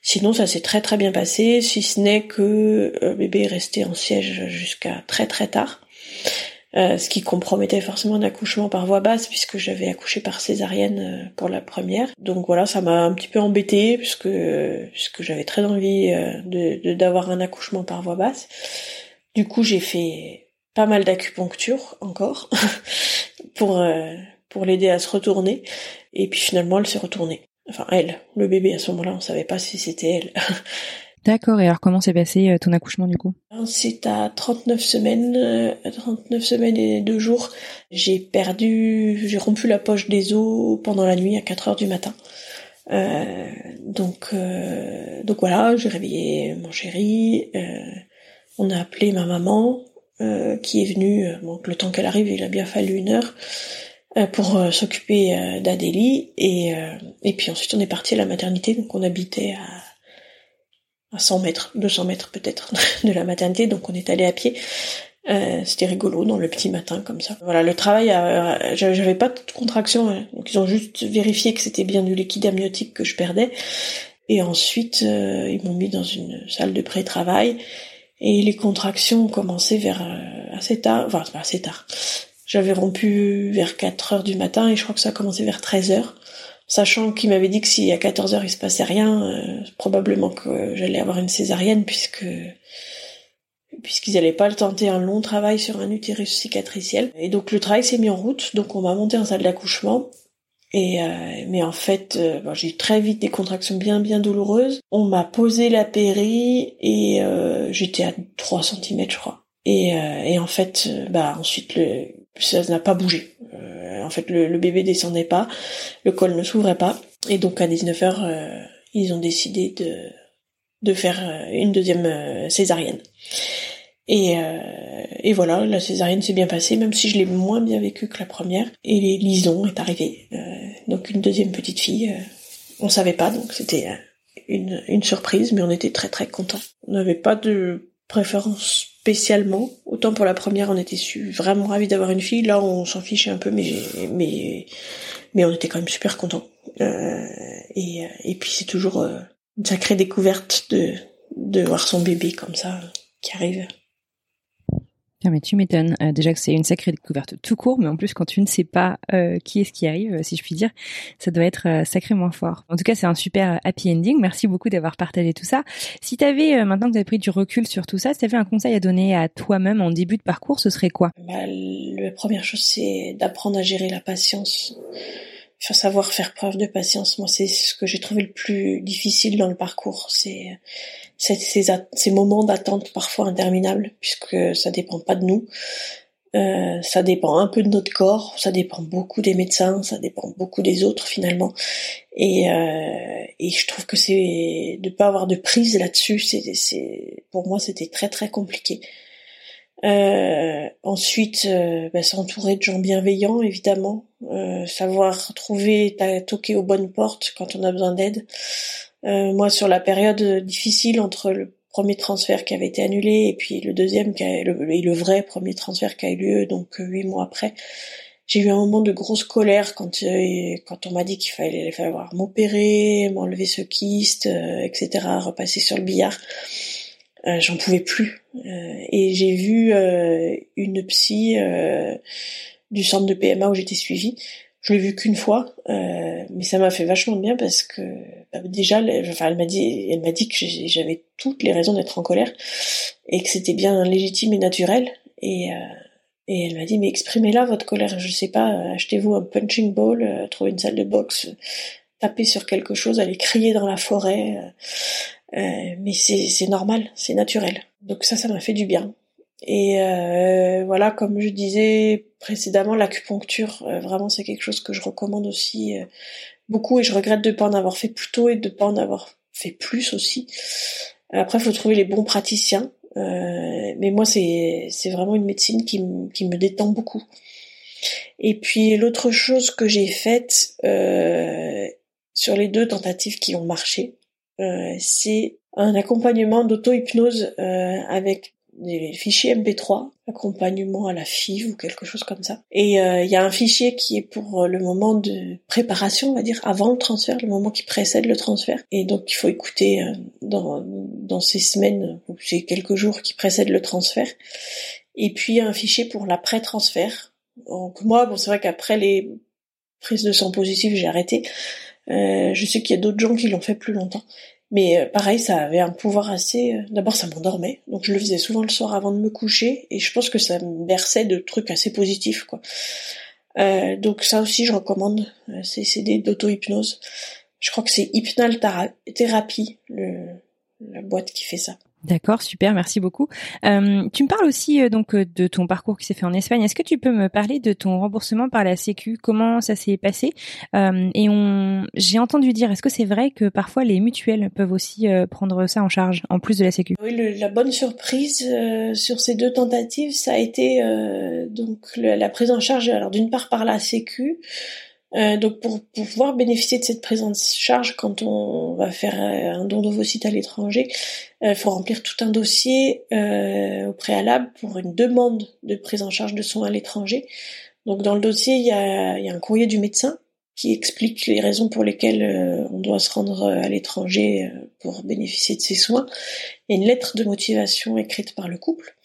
Sinon, ça s'est très très bien passé, si ce n'est que le bébé est resté en siège jusqu'à très très tard. Euh, ce qui compromettait forcément un accouchement par voie basse puisque j'avais accouché par césarienne euh, pour la première. Donc voilà, ça m'a un petit peu embêté puisque puisque j'avais très envie euh, de d'avoir un accouchement par voie basse. Du coup, j'ai fait pas mal d'acupuncture encore pour pour l'aider à se retourner et puis finalement elle s'est retournée. Enfin elle, le bébé à ce moment-là, on savait pas si c'était elle. D'accord. Et alors, comment s'est passé euh, ton accouchement du coup? C'est à 39 semaines, 39 euh, semaines et deux jours. J'ai perdu, j'ai rompu la poche des os pendant la nuit à 4 heures du matin. Euh, donc, euh, donc voilà, j'ai réveillé mon chéri. Euh, on a appelé ma maman qui est venue. Bon, le temps qu'elle arrive, il a bien fallu une heure pour s'occuper d'Adélie. Et puis ensuite, on est parti à la maternité. Donc, on habitait à à 100 mètres, 200 mètres peut-être de la maternité, donc on est allé à pied. Euh, c'était rigolo dans le petit matin comme ça. Voilà, le travail, euh, j'avais pas de contraction, hein. donc ils ont juste vérifié que c'était bien du liquide amniotique que je perdais. Et ensuite, euh, ils m'ont mis dans une salle de pré-travail et les contractions ont commencé vers euh, assez tard, enfin pas assez tard. J'avais rompu vers 4 heures du matin et je crois que ça a commencé vers 13 heures sachant qu'il m'avait dit que si à 14 heures il se passait rien, euh, probablement que j'allais avoir une césarienne puisque puisqu'ils n'allaient pas le tenter un long travail sur un utérus cicatriciel. Et donc le travail s'est mis en route, donc on m'a monté en salle d'accouchement. Et euh, mais en fait, euh, j'ai eu très vite des contractions bien bien douloureuses. On m'a posé la péri et j'étais à 3 cm je crois. Et, et en fait, bah ensuite le, ça n'a pas bougé. En fait, le, bébé descendait pas, le col ne s'ouvrait pas, et donc à 19h, euh, ils ont décidé de de faire euh, une deuxième euh, césarienne. Et, et voilà, la césarienne s'est bien passée, même si je l'ai moins bien vécue que la première. Et Lison est arrivée, donc une deuxième petite fille. on savait pas, donc c'était une, une surprise, mais on était très très contents. On n'avait pas de préférence spécialement. Autant pour la première, on était vraiment ravis d'avoir une fille. Là, on s'en fichait un peu, mais mais mais on était quand même super contents. Euh, et et puis c'est toujours euh, une sacrée découverte de de voir son bébé comme ça qui arrive. Ah mais tu m'étonnes. Euh, déjà que c'est une sacrée découverte tout court, mais en plus quand tu ne sais pas euh, qui est ce qui arrive, euh, si je puis dire, ça doit être sacrément fort. En tout cas, c'est un super happy ending. Merci beaucoup d'avoir partagé tout ça. Si tu avais, maintenant que tu as pris du recul sur tout ça, si tu avais un conseil à donner à toi-même en début de parcours, ce serait quoi? Bah, La première chose, c'est d'apprendre à gérer la patience. Faut savoir faire preuve de patience. Moi, c'est ce que j'ai trouvé le plus difficile dans le parcours. C'est ces, ces, moments d'attente parfois interminables, puisque ça dépend pas de nous. Euh, ça dépend un peu de notre corps, ça dépend beaucoup des médecins, ça dépend beaucoup des autres finalement. Et, euh, et je trouve que c'est de pas avoir de prise là-dessus, c'est, c'est pour moi c'était très très compliqué. Euh, ensuite, euh, bah, s'entourer de gens bienveillants, évidemment. Euh, savoir trouver, toquer aux bonnes portes quand on a besoin d'aide. Euh, moi, sur la période difficile entre le premier transfert qui avait été annulé et puis le deuxième le, et le vrai premier transfert qui a eu lieu donc huit mois après, j'ai eu un moment de grosse colère quand quand on m'a dit qu'il fallait, falloir m'opérer, m'enlever ce kyste, etc., repasser sur le billard. Euh, j'en pouvais plus. Euh, et j'ai vu euh, une psy du centre de PMA où j'étais suivie. Je l'ai vu qu'une fois, mais ça m'a fait vachement bien parce que bah, déjà, enfin, elle m'a dit, elle m'a dit que j'avais toutes les raisons d'être en colère et que c'était bien légitime et naturel. Et et elle m'a dit, mais exprimez-la, votre colère. Je sais pas, achetez-vous un punching ball, trouvez une salle de boxe, tapez sur quelque chose, allez crier dans la forêt. Euh, mais c'est normal, c'est naturel. Donc ça, ça m'a fait du bien. Et euh, voilà, comme je disais précédemment, l'acupuncture, euh, vraiment, c'est quelque chose que je recommande aussi beaucoup et je regrette de pas en avoir fait plus tôt et de pas en avoir fait plus aussi. Après, il faut trouver les bons praticiens. mais moi, c'est vraiment une médecine qui, qui me détend beaucoup. Et puis l'autre chose que j'ai faite sur les deux tentatives qui ont marché, euh, c'est un accompagnement d'auto-hypnose euh, avec des fichiers MP3, accompagnement à la FIV ou quelque chose comme ça. Et euh, il y a un fichier qui est pour le moment de préparation, on va dire, avant le transfert, le moment qui précède le transfert. Et donc il faut écouter euh, dans, dans ces semaines ou ces quelques jours qui précèdent le transfert. Et puis un fichier pour l'après-transfert. Donc moi, bon, c'est vrai qu'après les prises de sang positives, j'ai arrêté. Euh, je sais qu'il y a d'autres gens qui l'ont fait plus longtemps. Mais euh, pareil, ça avait un pouvoir assez. Euh, d'abord, ça m'endormait, donc je le faisais souvent le soir avant de me coucher, et je pense que ça me berçait de trucs assez positifs, quoi. Euh, donc ça aussi, je recommande ces CD d'auto-hypnose. Je crois que c'est Hypnal Thérapie, le, la boîte qui fait ça. D'accord, super, merci beaucoup. Euh, tu me parles aussi euh, donc euh, de ton parcours qui s'est fait en Espagne. Est-ce que tu peux me parler de ton remboursement par la Sécu? Comment ça s'est passé? Et on, j'ai entendu dire, est-ce que c'est vrai que parfois les mutuelles peuvent aussi prendre ça en charge en plus de la Sécu? Oui, la bonne surprise sur ces deux tentatives, ça a été donc la prise en charge. Alors d'une part par la Sécu. Euh, donc pour, pouvoir bénéficier de cette prise en charge quand on va faire un don d'ovocytes à l'étranger, il faut remplir tout un dossier euh, au préalable pour une demande de prise en charge de soins à l'étranger. Donc dans le dossier, il y a, y a un courrier du médecin qui explique les raisons pour lesquelles euh, on doit se rendre à l'étranger euh, pour bénéficier de ces soins, et une lettre de motivation écrite par le couple.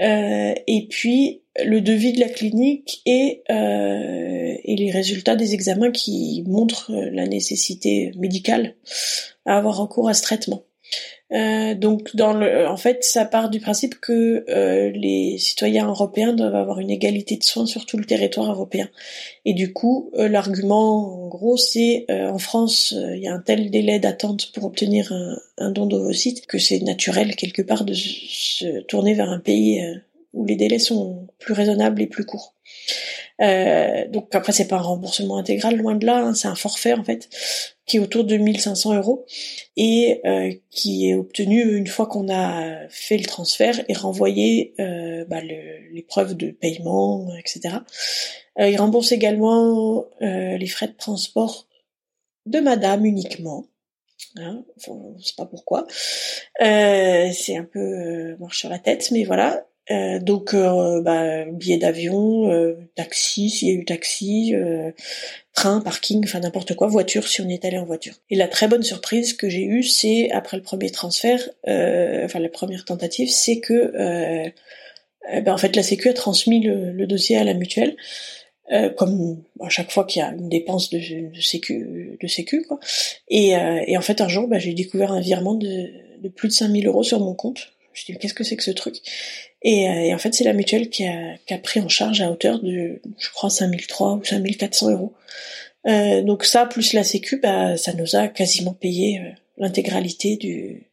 Euh, et puis le devis de la clinique et, euh, et les résultats des examens qui montrent la nécessité médicale à avoir recours à ce traitement. Euh, donc, dans le, en fait, ça part du principe que euh, les citoyens européens doivent avoir une égalité de soins sur tout le territoire européen. Et du coup, euh, l'argument, en gros, c'est en France, il y a un tel délai d'attente pour obtenir un, un don d'ovocytes que c'est naturel quelque part de se tourner vers un pays où les délais sont plus raisonnables et plus courts. Euh, donc après c'est pas un remboursement intégral loin de là, hein, c'est un forfait en fait qui est autour de 1500 euros et euh, qui est obtenu une fois qu'on a fait le transfert et renvoyé euh, bah, les preuves de paiement, etc. Il rembourse également les frais de transport de madame uniquement. Hein, ne sait pas pourquoi. C'est un peu marche sur la tête, mais voilà. Euh, donc, euh, bah, billet d'avion, euh, taxi s'il y a eu taxi, train, parking, enfin n'importe quoi, voiture si on est allé en voiture. Et la très bonne surprise que j'ai eue, c'est après le premier transfert, enfin la première tentative, c'est que ben, en fait la Sécu a transmis le, dossier à la mutuelle. comme à chaque fois qu'il y a une dépense de, sécu, de sécu quoi. Et, et en fait un jour, bah, j'ai découvert un virement de, plus de 5000 euros sur mon compte. Je me qu'est-ce que c'est que ce truc? Euh, et, en fait, c'est la mutuelle qui a, qui a, pris en charge à hauteur de, je crois, 5003 ou 5400 euros. Euh, donc ça, plus la Sécu, bah, ça nous a quasiment payé euh, l'intégralité du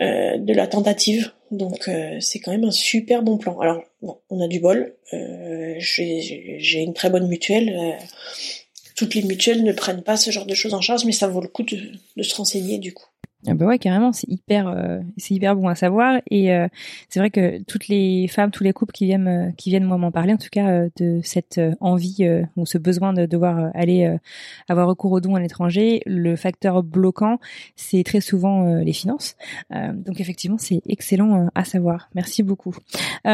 euh, de la tentative. Donc euh, c'est quand même un super bon plan. Alors bon, on a du bol. J'ai une très bonne mutuelle. toutes les mutuelles ne prennent pas ce genre de choses en charge, mais ça vaut le coup de, de se renseigner du coup. Ah bah ouais, carrément, c'est hyper, euh, c'est hyper bon à savoir. Et euh, c'est vrai que toutes les femmes, tous les couples qui viennent, euh, qui viennent moi m'en parler, en tout cas de cette envie ou ce besoin de devoir aller avoir recours aux dons à l'étranger, le facteur bloquant, c'est très souvent les finances. donc effectivement, c'est excellent à savoir. Merci beaucoup. tu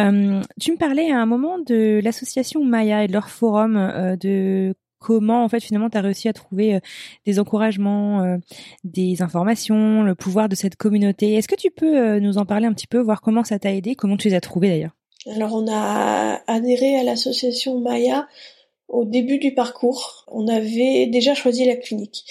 me parlais à un moment de l'association Maya et de leur forum de comment en fait finalement tu as réussi à trouver euh, des encouragements, euh, des informations, le pouvoir de cette communauté. Est-ce que tu peux euh, nous en parler un petit peu, voir comment ça t'a aidé, comment tu les as trouvés d'ailleurs? Alors on a adhéré à l'association Maya au début du parcours. On avait déjà choisi la clinique.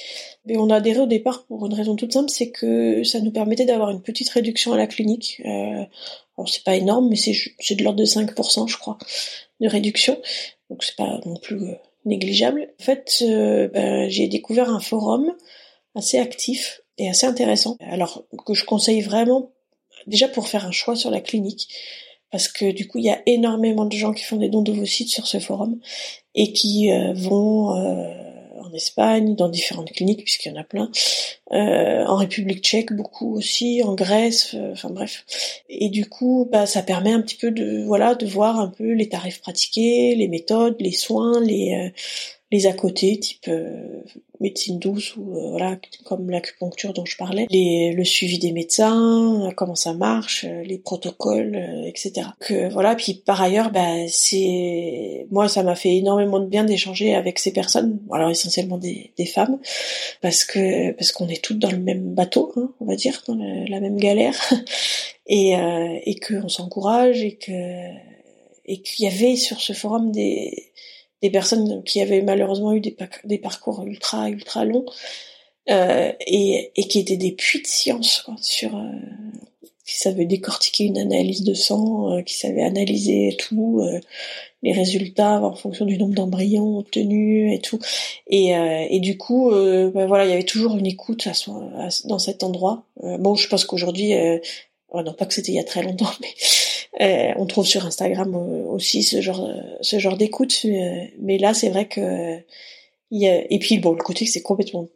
Mais on a adhéré au départ pour une raison toute simple, c'est que ça nous permettait d'avoir une petite réduction à la clinique. Alors c'est pas énorme, mais c'est de l'ordre de 5%, je crois, de réduction. Donc c'est pas non plus négligeable. En fait, euh, ben, j'ai découvert un forum assez actif et assez intéressant. Alors que je conseille vraiment déjà pour faire un choix sur la clinique. Parce que du coup, il y a énormément de gens qui font des dons d'ovocytes sur ce forum et qui euh, vont euh, Espagne, dans différentes cliniques, puisqu'il y en a plein, euh, en République tchèque beaucoup aussi, en Grèce, euh, enfin bref. Et du coup, bah, ça permet un petit peu de voilà de voir un peu les tarifs pratiqués, les méthodes, les soins, les euh, les à côté, type médecine douce ou euh, voilà comme l'acupuncture dont je parlais, les, le suivi des médecins, comment ça marche, les protocoles, etc. Que voilà. Puis par ailleurs, bah, c'est moi ça m'a fait énormément de bien d'échanger avec ces personnes, alors essentiellement des, des femmes, parce que parce qu'on est toutes dans le même bateau, hein, on va dire, dans la, même galère, et euh, et qu'on s'encourage et que et qu'il y avait sur ce forum des des personnes qui avaient malheureusement eu des, parcours ultra ultra longs euh, et, qui étaient des puits de science quoi, sur euh, qui savaient décortiquer une analyse de sang, euh, qui savaient analyser tout, les résultats en fonction du nombre d'embryons obtenus et tout. Et, du coup, ben voilà, il y avait toujours une écoute à, à, dans cet endroit. bon, je pense qu'aujourd'hui, non pas que c'était il y a très longtemps, mais euh, on trouve sur Instagram aussi ce genre ce genre d'écoute, mais, là c'est vrai que y a, et puis bon le côté c'est complètement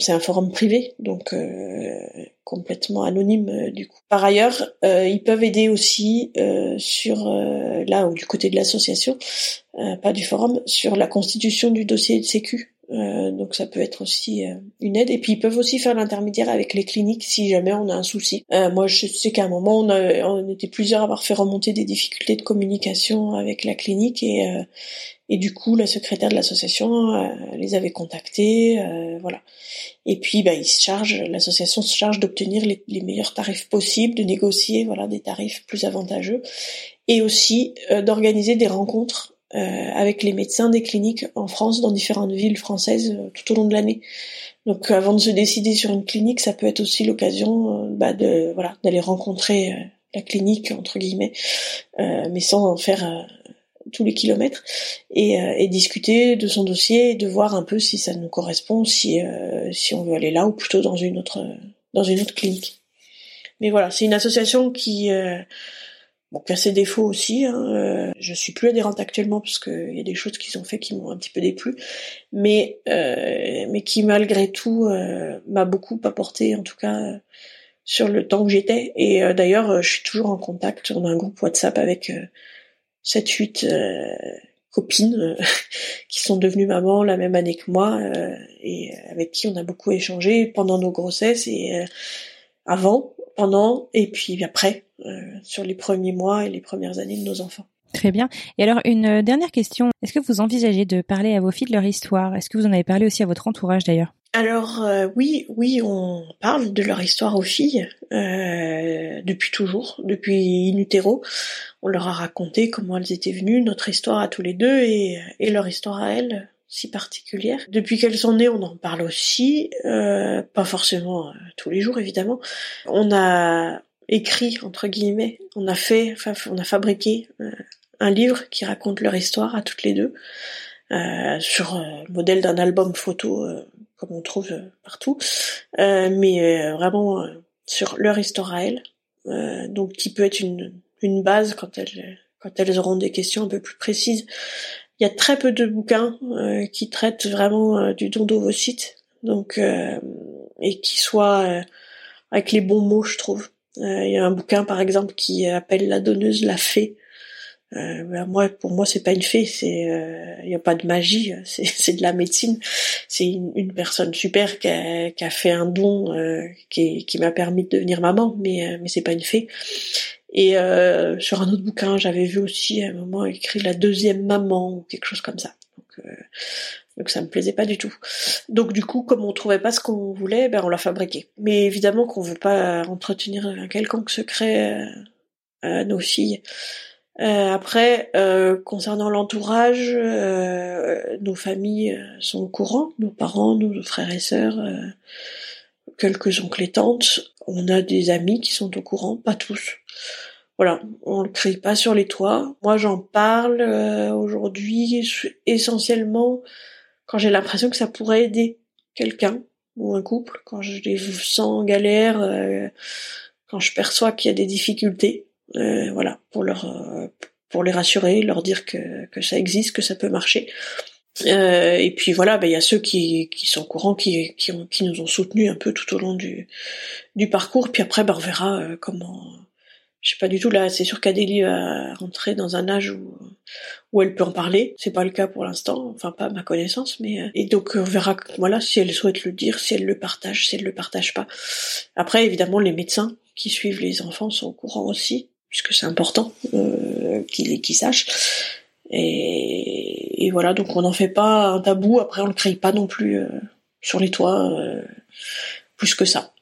c'est un forum privé donc euh, complètement anonyme euh, du coup. Par ailleurs, ils peuvent aider aussi sur là ou du côté de l'association, pas du forum, sur la constitution du dossier de sécu. Euh, donc ça peut être aussi euh, une aide. Et puis ils peuvent aussi faire l'intermédiaire avec les cliniques si jamais on a un souci. Euh, moi je sais qu'à un moment on, on, était plusieurs à avoir fait remonter des difficultés de communication avec la clinique et et du coup la secrétaire de l'association les avait contactés, voilà. Et puis bah ils se chargent, l'association se charge d'obtenir les, les, meilleurs tarifs possibles, de négocier voilà des tarifs plus avantageux et aussi d'organiser des rencontres euh, avec les médecins des cliniques en France, dans différentes villes françaises euh, tout au long de l'année. Donc avant de se décider sur une clinique, ça peut être aussi l'occasion euh, bah, de voilà d'aller rencontrer la clinique entre guillemets, mais sans en faire tous les kilomètres et, et, discuter de son dossier et de voir un peu si ça nous correspond, si si on veut aller là ou plutôt dans une autre dans une autre clinique. Mais voilà, c'est une association qui Bon, qui a ses défauts aussi. Hein. Euh, je suis plus adhérente actuellement parce qu'il y a des choses qui sont faites qui m'ont un petit peu déplu, mais euh, mais qui malgré tout euh, m'a beaucoup apporté, en tout cas sur le temps où j'étais. Et d'ailleurs, je suis toujours en contact. On a un groupe WhatsApp avec 7-8 copines qui sont devenues mamans la même année que moi et avec qui on a beaucoup échangé pendant nos grossesses et avant, pendant et puis après, euh, sur les premiers mois et les premières années de nos enfants. Très bien. Et alors une euh, dernière question, est-ce que vous envisagez de parler à vos filles de leur histoire? Est-ce que vous en avez parlé aussi à votre entourage d'ailleurs? Alors euh, oui, oui, on parle de leur histoire aux filles euh, depuis toujours, depuis in utero. On leur a raconté comment elles étaient venues, notre histoire à tous les deux et, et leur histoire à elles si particulière. Depuis qu'elles sont nées, on en parle aussi, euh, pas forcément euh, tous les jours évidemment. On a écrit entre guillemets, on a fait, on a fabriqué euh, un livre qui raconte leur histoire à toutes les deux, sur le modèle d'un album photo comme on trouve partout, mais vraiment sur leur histoire à elles, donc qui peut être une, une base quand elles quand elles auront des questions un peu plus précises il y a très peu de bouquins euh, qui traitent vraiment euh, du don d'ovocytes, donc euh, et qui soient avec les bons mots, je trouve. Il y a un bouquin par exemple qui appelle la donneuse la fée. Ben, moi, pour moi, c'est pas une fée, c'est il n'y a pas de magie, c'est de la médecine. C'est une, personne super qui a, qui a fait un don qui, qui m'a permis de devenir maman, mais mais c'est pas une fée. Et euh, sur un autre bouquin, j'avais vu aussi à un moment écrit la deuxième maman ou quelque chose comme ça. Donc, euh, donc ça me plaisait pas du tout. Donc du coup, comme on trouvait pas ce qu'on voulait, ben on l'a fabriqué. Mais évidemment qu'on veut pas entretenir un quelconque secret euh, à nos filles. Euh, après, euh, concernant l'entourage, euh, nos familles sont au courant, nos parents, nos frères et sœurs, quelques oncles et tantes. On a des amis qui sont au courant, pas tous. Voilà, on le crie pas sur les toits. Moi, j'en parle euh, aujourd'hui essentiellement quand j'ai l'impression que ça pourrait aider quelqu'un ou un couple, quand je les sens en galère, euh, quand je perçois qu'il y a des difficultés, euh, voilà, pour leur pour les rassurer, leur dire que, que ça existe, que ça peut marcher. et puis voilà, ben, il y a ceux qui, qui sont courants, qui, qui, ont, qui nous ont soutenus un peu tout au long du, du parcours. Puis après, ben, on verra comment je sais pas du tout là. C'est sûr qu'Adélie va rentrer dans un âge où où elle peut en parler. C'est pas le cas pour l'instant, enfin pas à ma connaissance, mais euh, et donc on verra voilà si elle souhaite le dire, si elle le partage, si elle le partage pas. Après évidemment les médecins qui suivent les enfants sont au courant aussi, puisque c'est important euh, qu'ils qu'ils sachent. Et, et, voilà donc on n'en fait pas un tabou. Après on le crée pas non plus euh, sur les toits euh, plus que ça.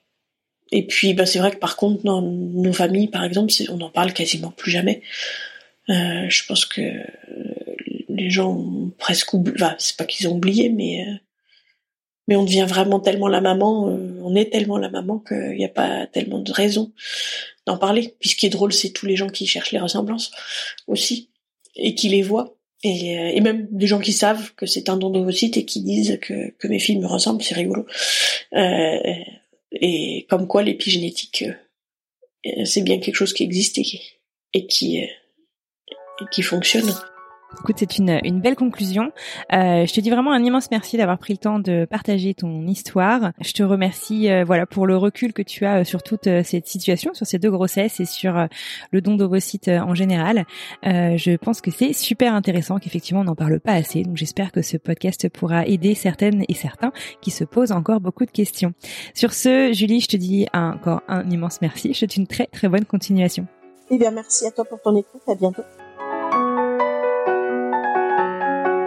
Et puis, bah, c'est vrai que par contre, dans nos familles, par exemple, on n'en parle quasiment plus jamais. Euh, je pense que les gens ont presque oublié. Enfin, c'est pas qu'ils ont oublié, mais euh, mais on devient vraiment tellement la maman, euh, on est tellement la maman qu'il n'y a pas tellement de raison d'en parler. Puis ce qui est drôle, c'est tous les gens qui cherchent les ressemblances aussi et qui les voient. Et, et même des gens qui savent que c'est un don d'ovocyte et qui disent que, que mes filles me ressemblent, c'est rigolo. Euh, et comme quoi l'épigénétique, euh, c'est bien quelque chose qui existe et qui, euh, et qui fonctionne. Écoute, c'est une, une belle conclusion. Euh, je te dis vraiment un immense merci d'avoir pris le temps de partager ton histoire. Je te remercie euh, voilà pour le recul que tu as euh, sur toute euh, cette situation, sur ces deux grossesses et sur le don d'ovocytes en général. je pense que c'est super intéressant qu'effectivement on n'en parle pas assez. Donc j'espère que ce podcast pourra aider certaines et certains qui se posent encore beaucoup de questions. Sur ce, Julie, je te dis encore un immense merci. Je te souhaite une très très bonne continuation. Eh bien, merci à toi pour ton écoute. À bientôt.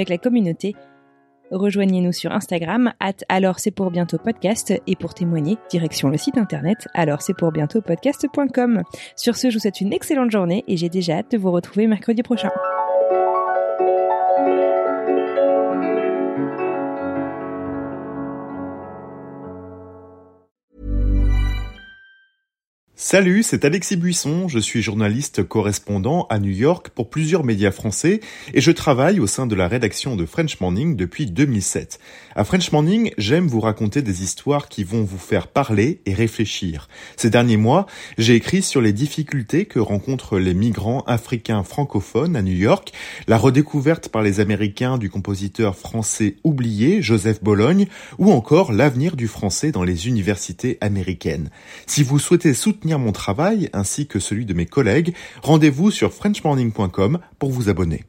avec la communauté, rejoignez-nous sur Instagram, at alors c'est pour bientôt podcast, et pour témoigner, direction le site internet alors c'est pour bientôt podcast.com. Sur ce, je vous souhaite une excellente journée et j'ai déjà hâte de vous retrouver mercredi prochain. Salut, c'est Alexis Buisson, je suis journaliste correspondant à New York pour plusieurs médias français et je travaille au sein de la rédaction de French Morning depuis 2007. À French Morning, j'aime vous raconter des histoires qui vont vous faire parler et réfléchir. Ces derniers mois, j'ai écrit sur les difficultés que rencontrent les migrants africains francophones à New York, la redécouverte par les Américains du compositeur français oublié Joseph Bologne ou encore l'avenir du français dans les universités américaines. Si vous souhaitez soutenir mon travail ainsi que celui de mes collègues, rendez-vous sur frenchmorning.com pour vous abonner.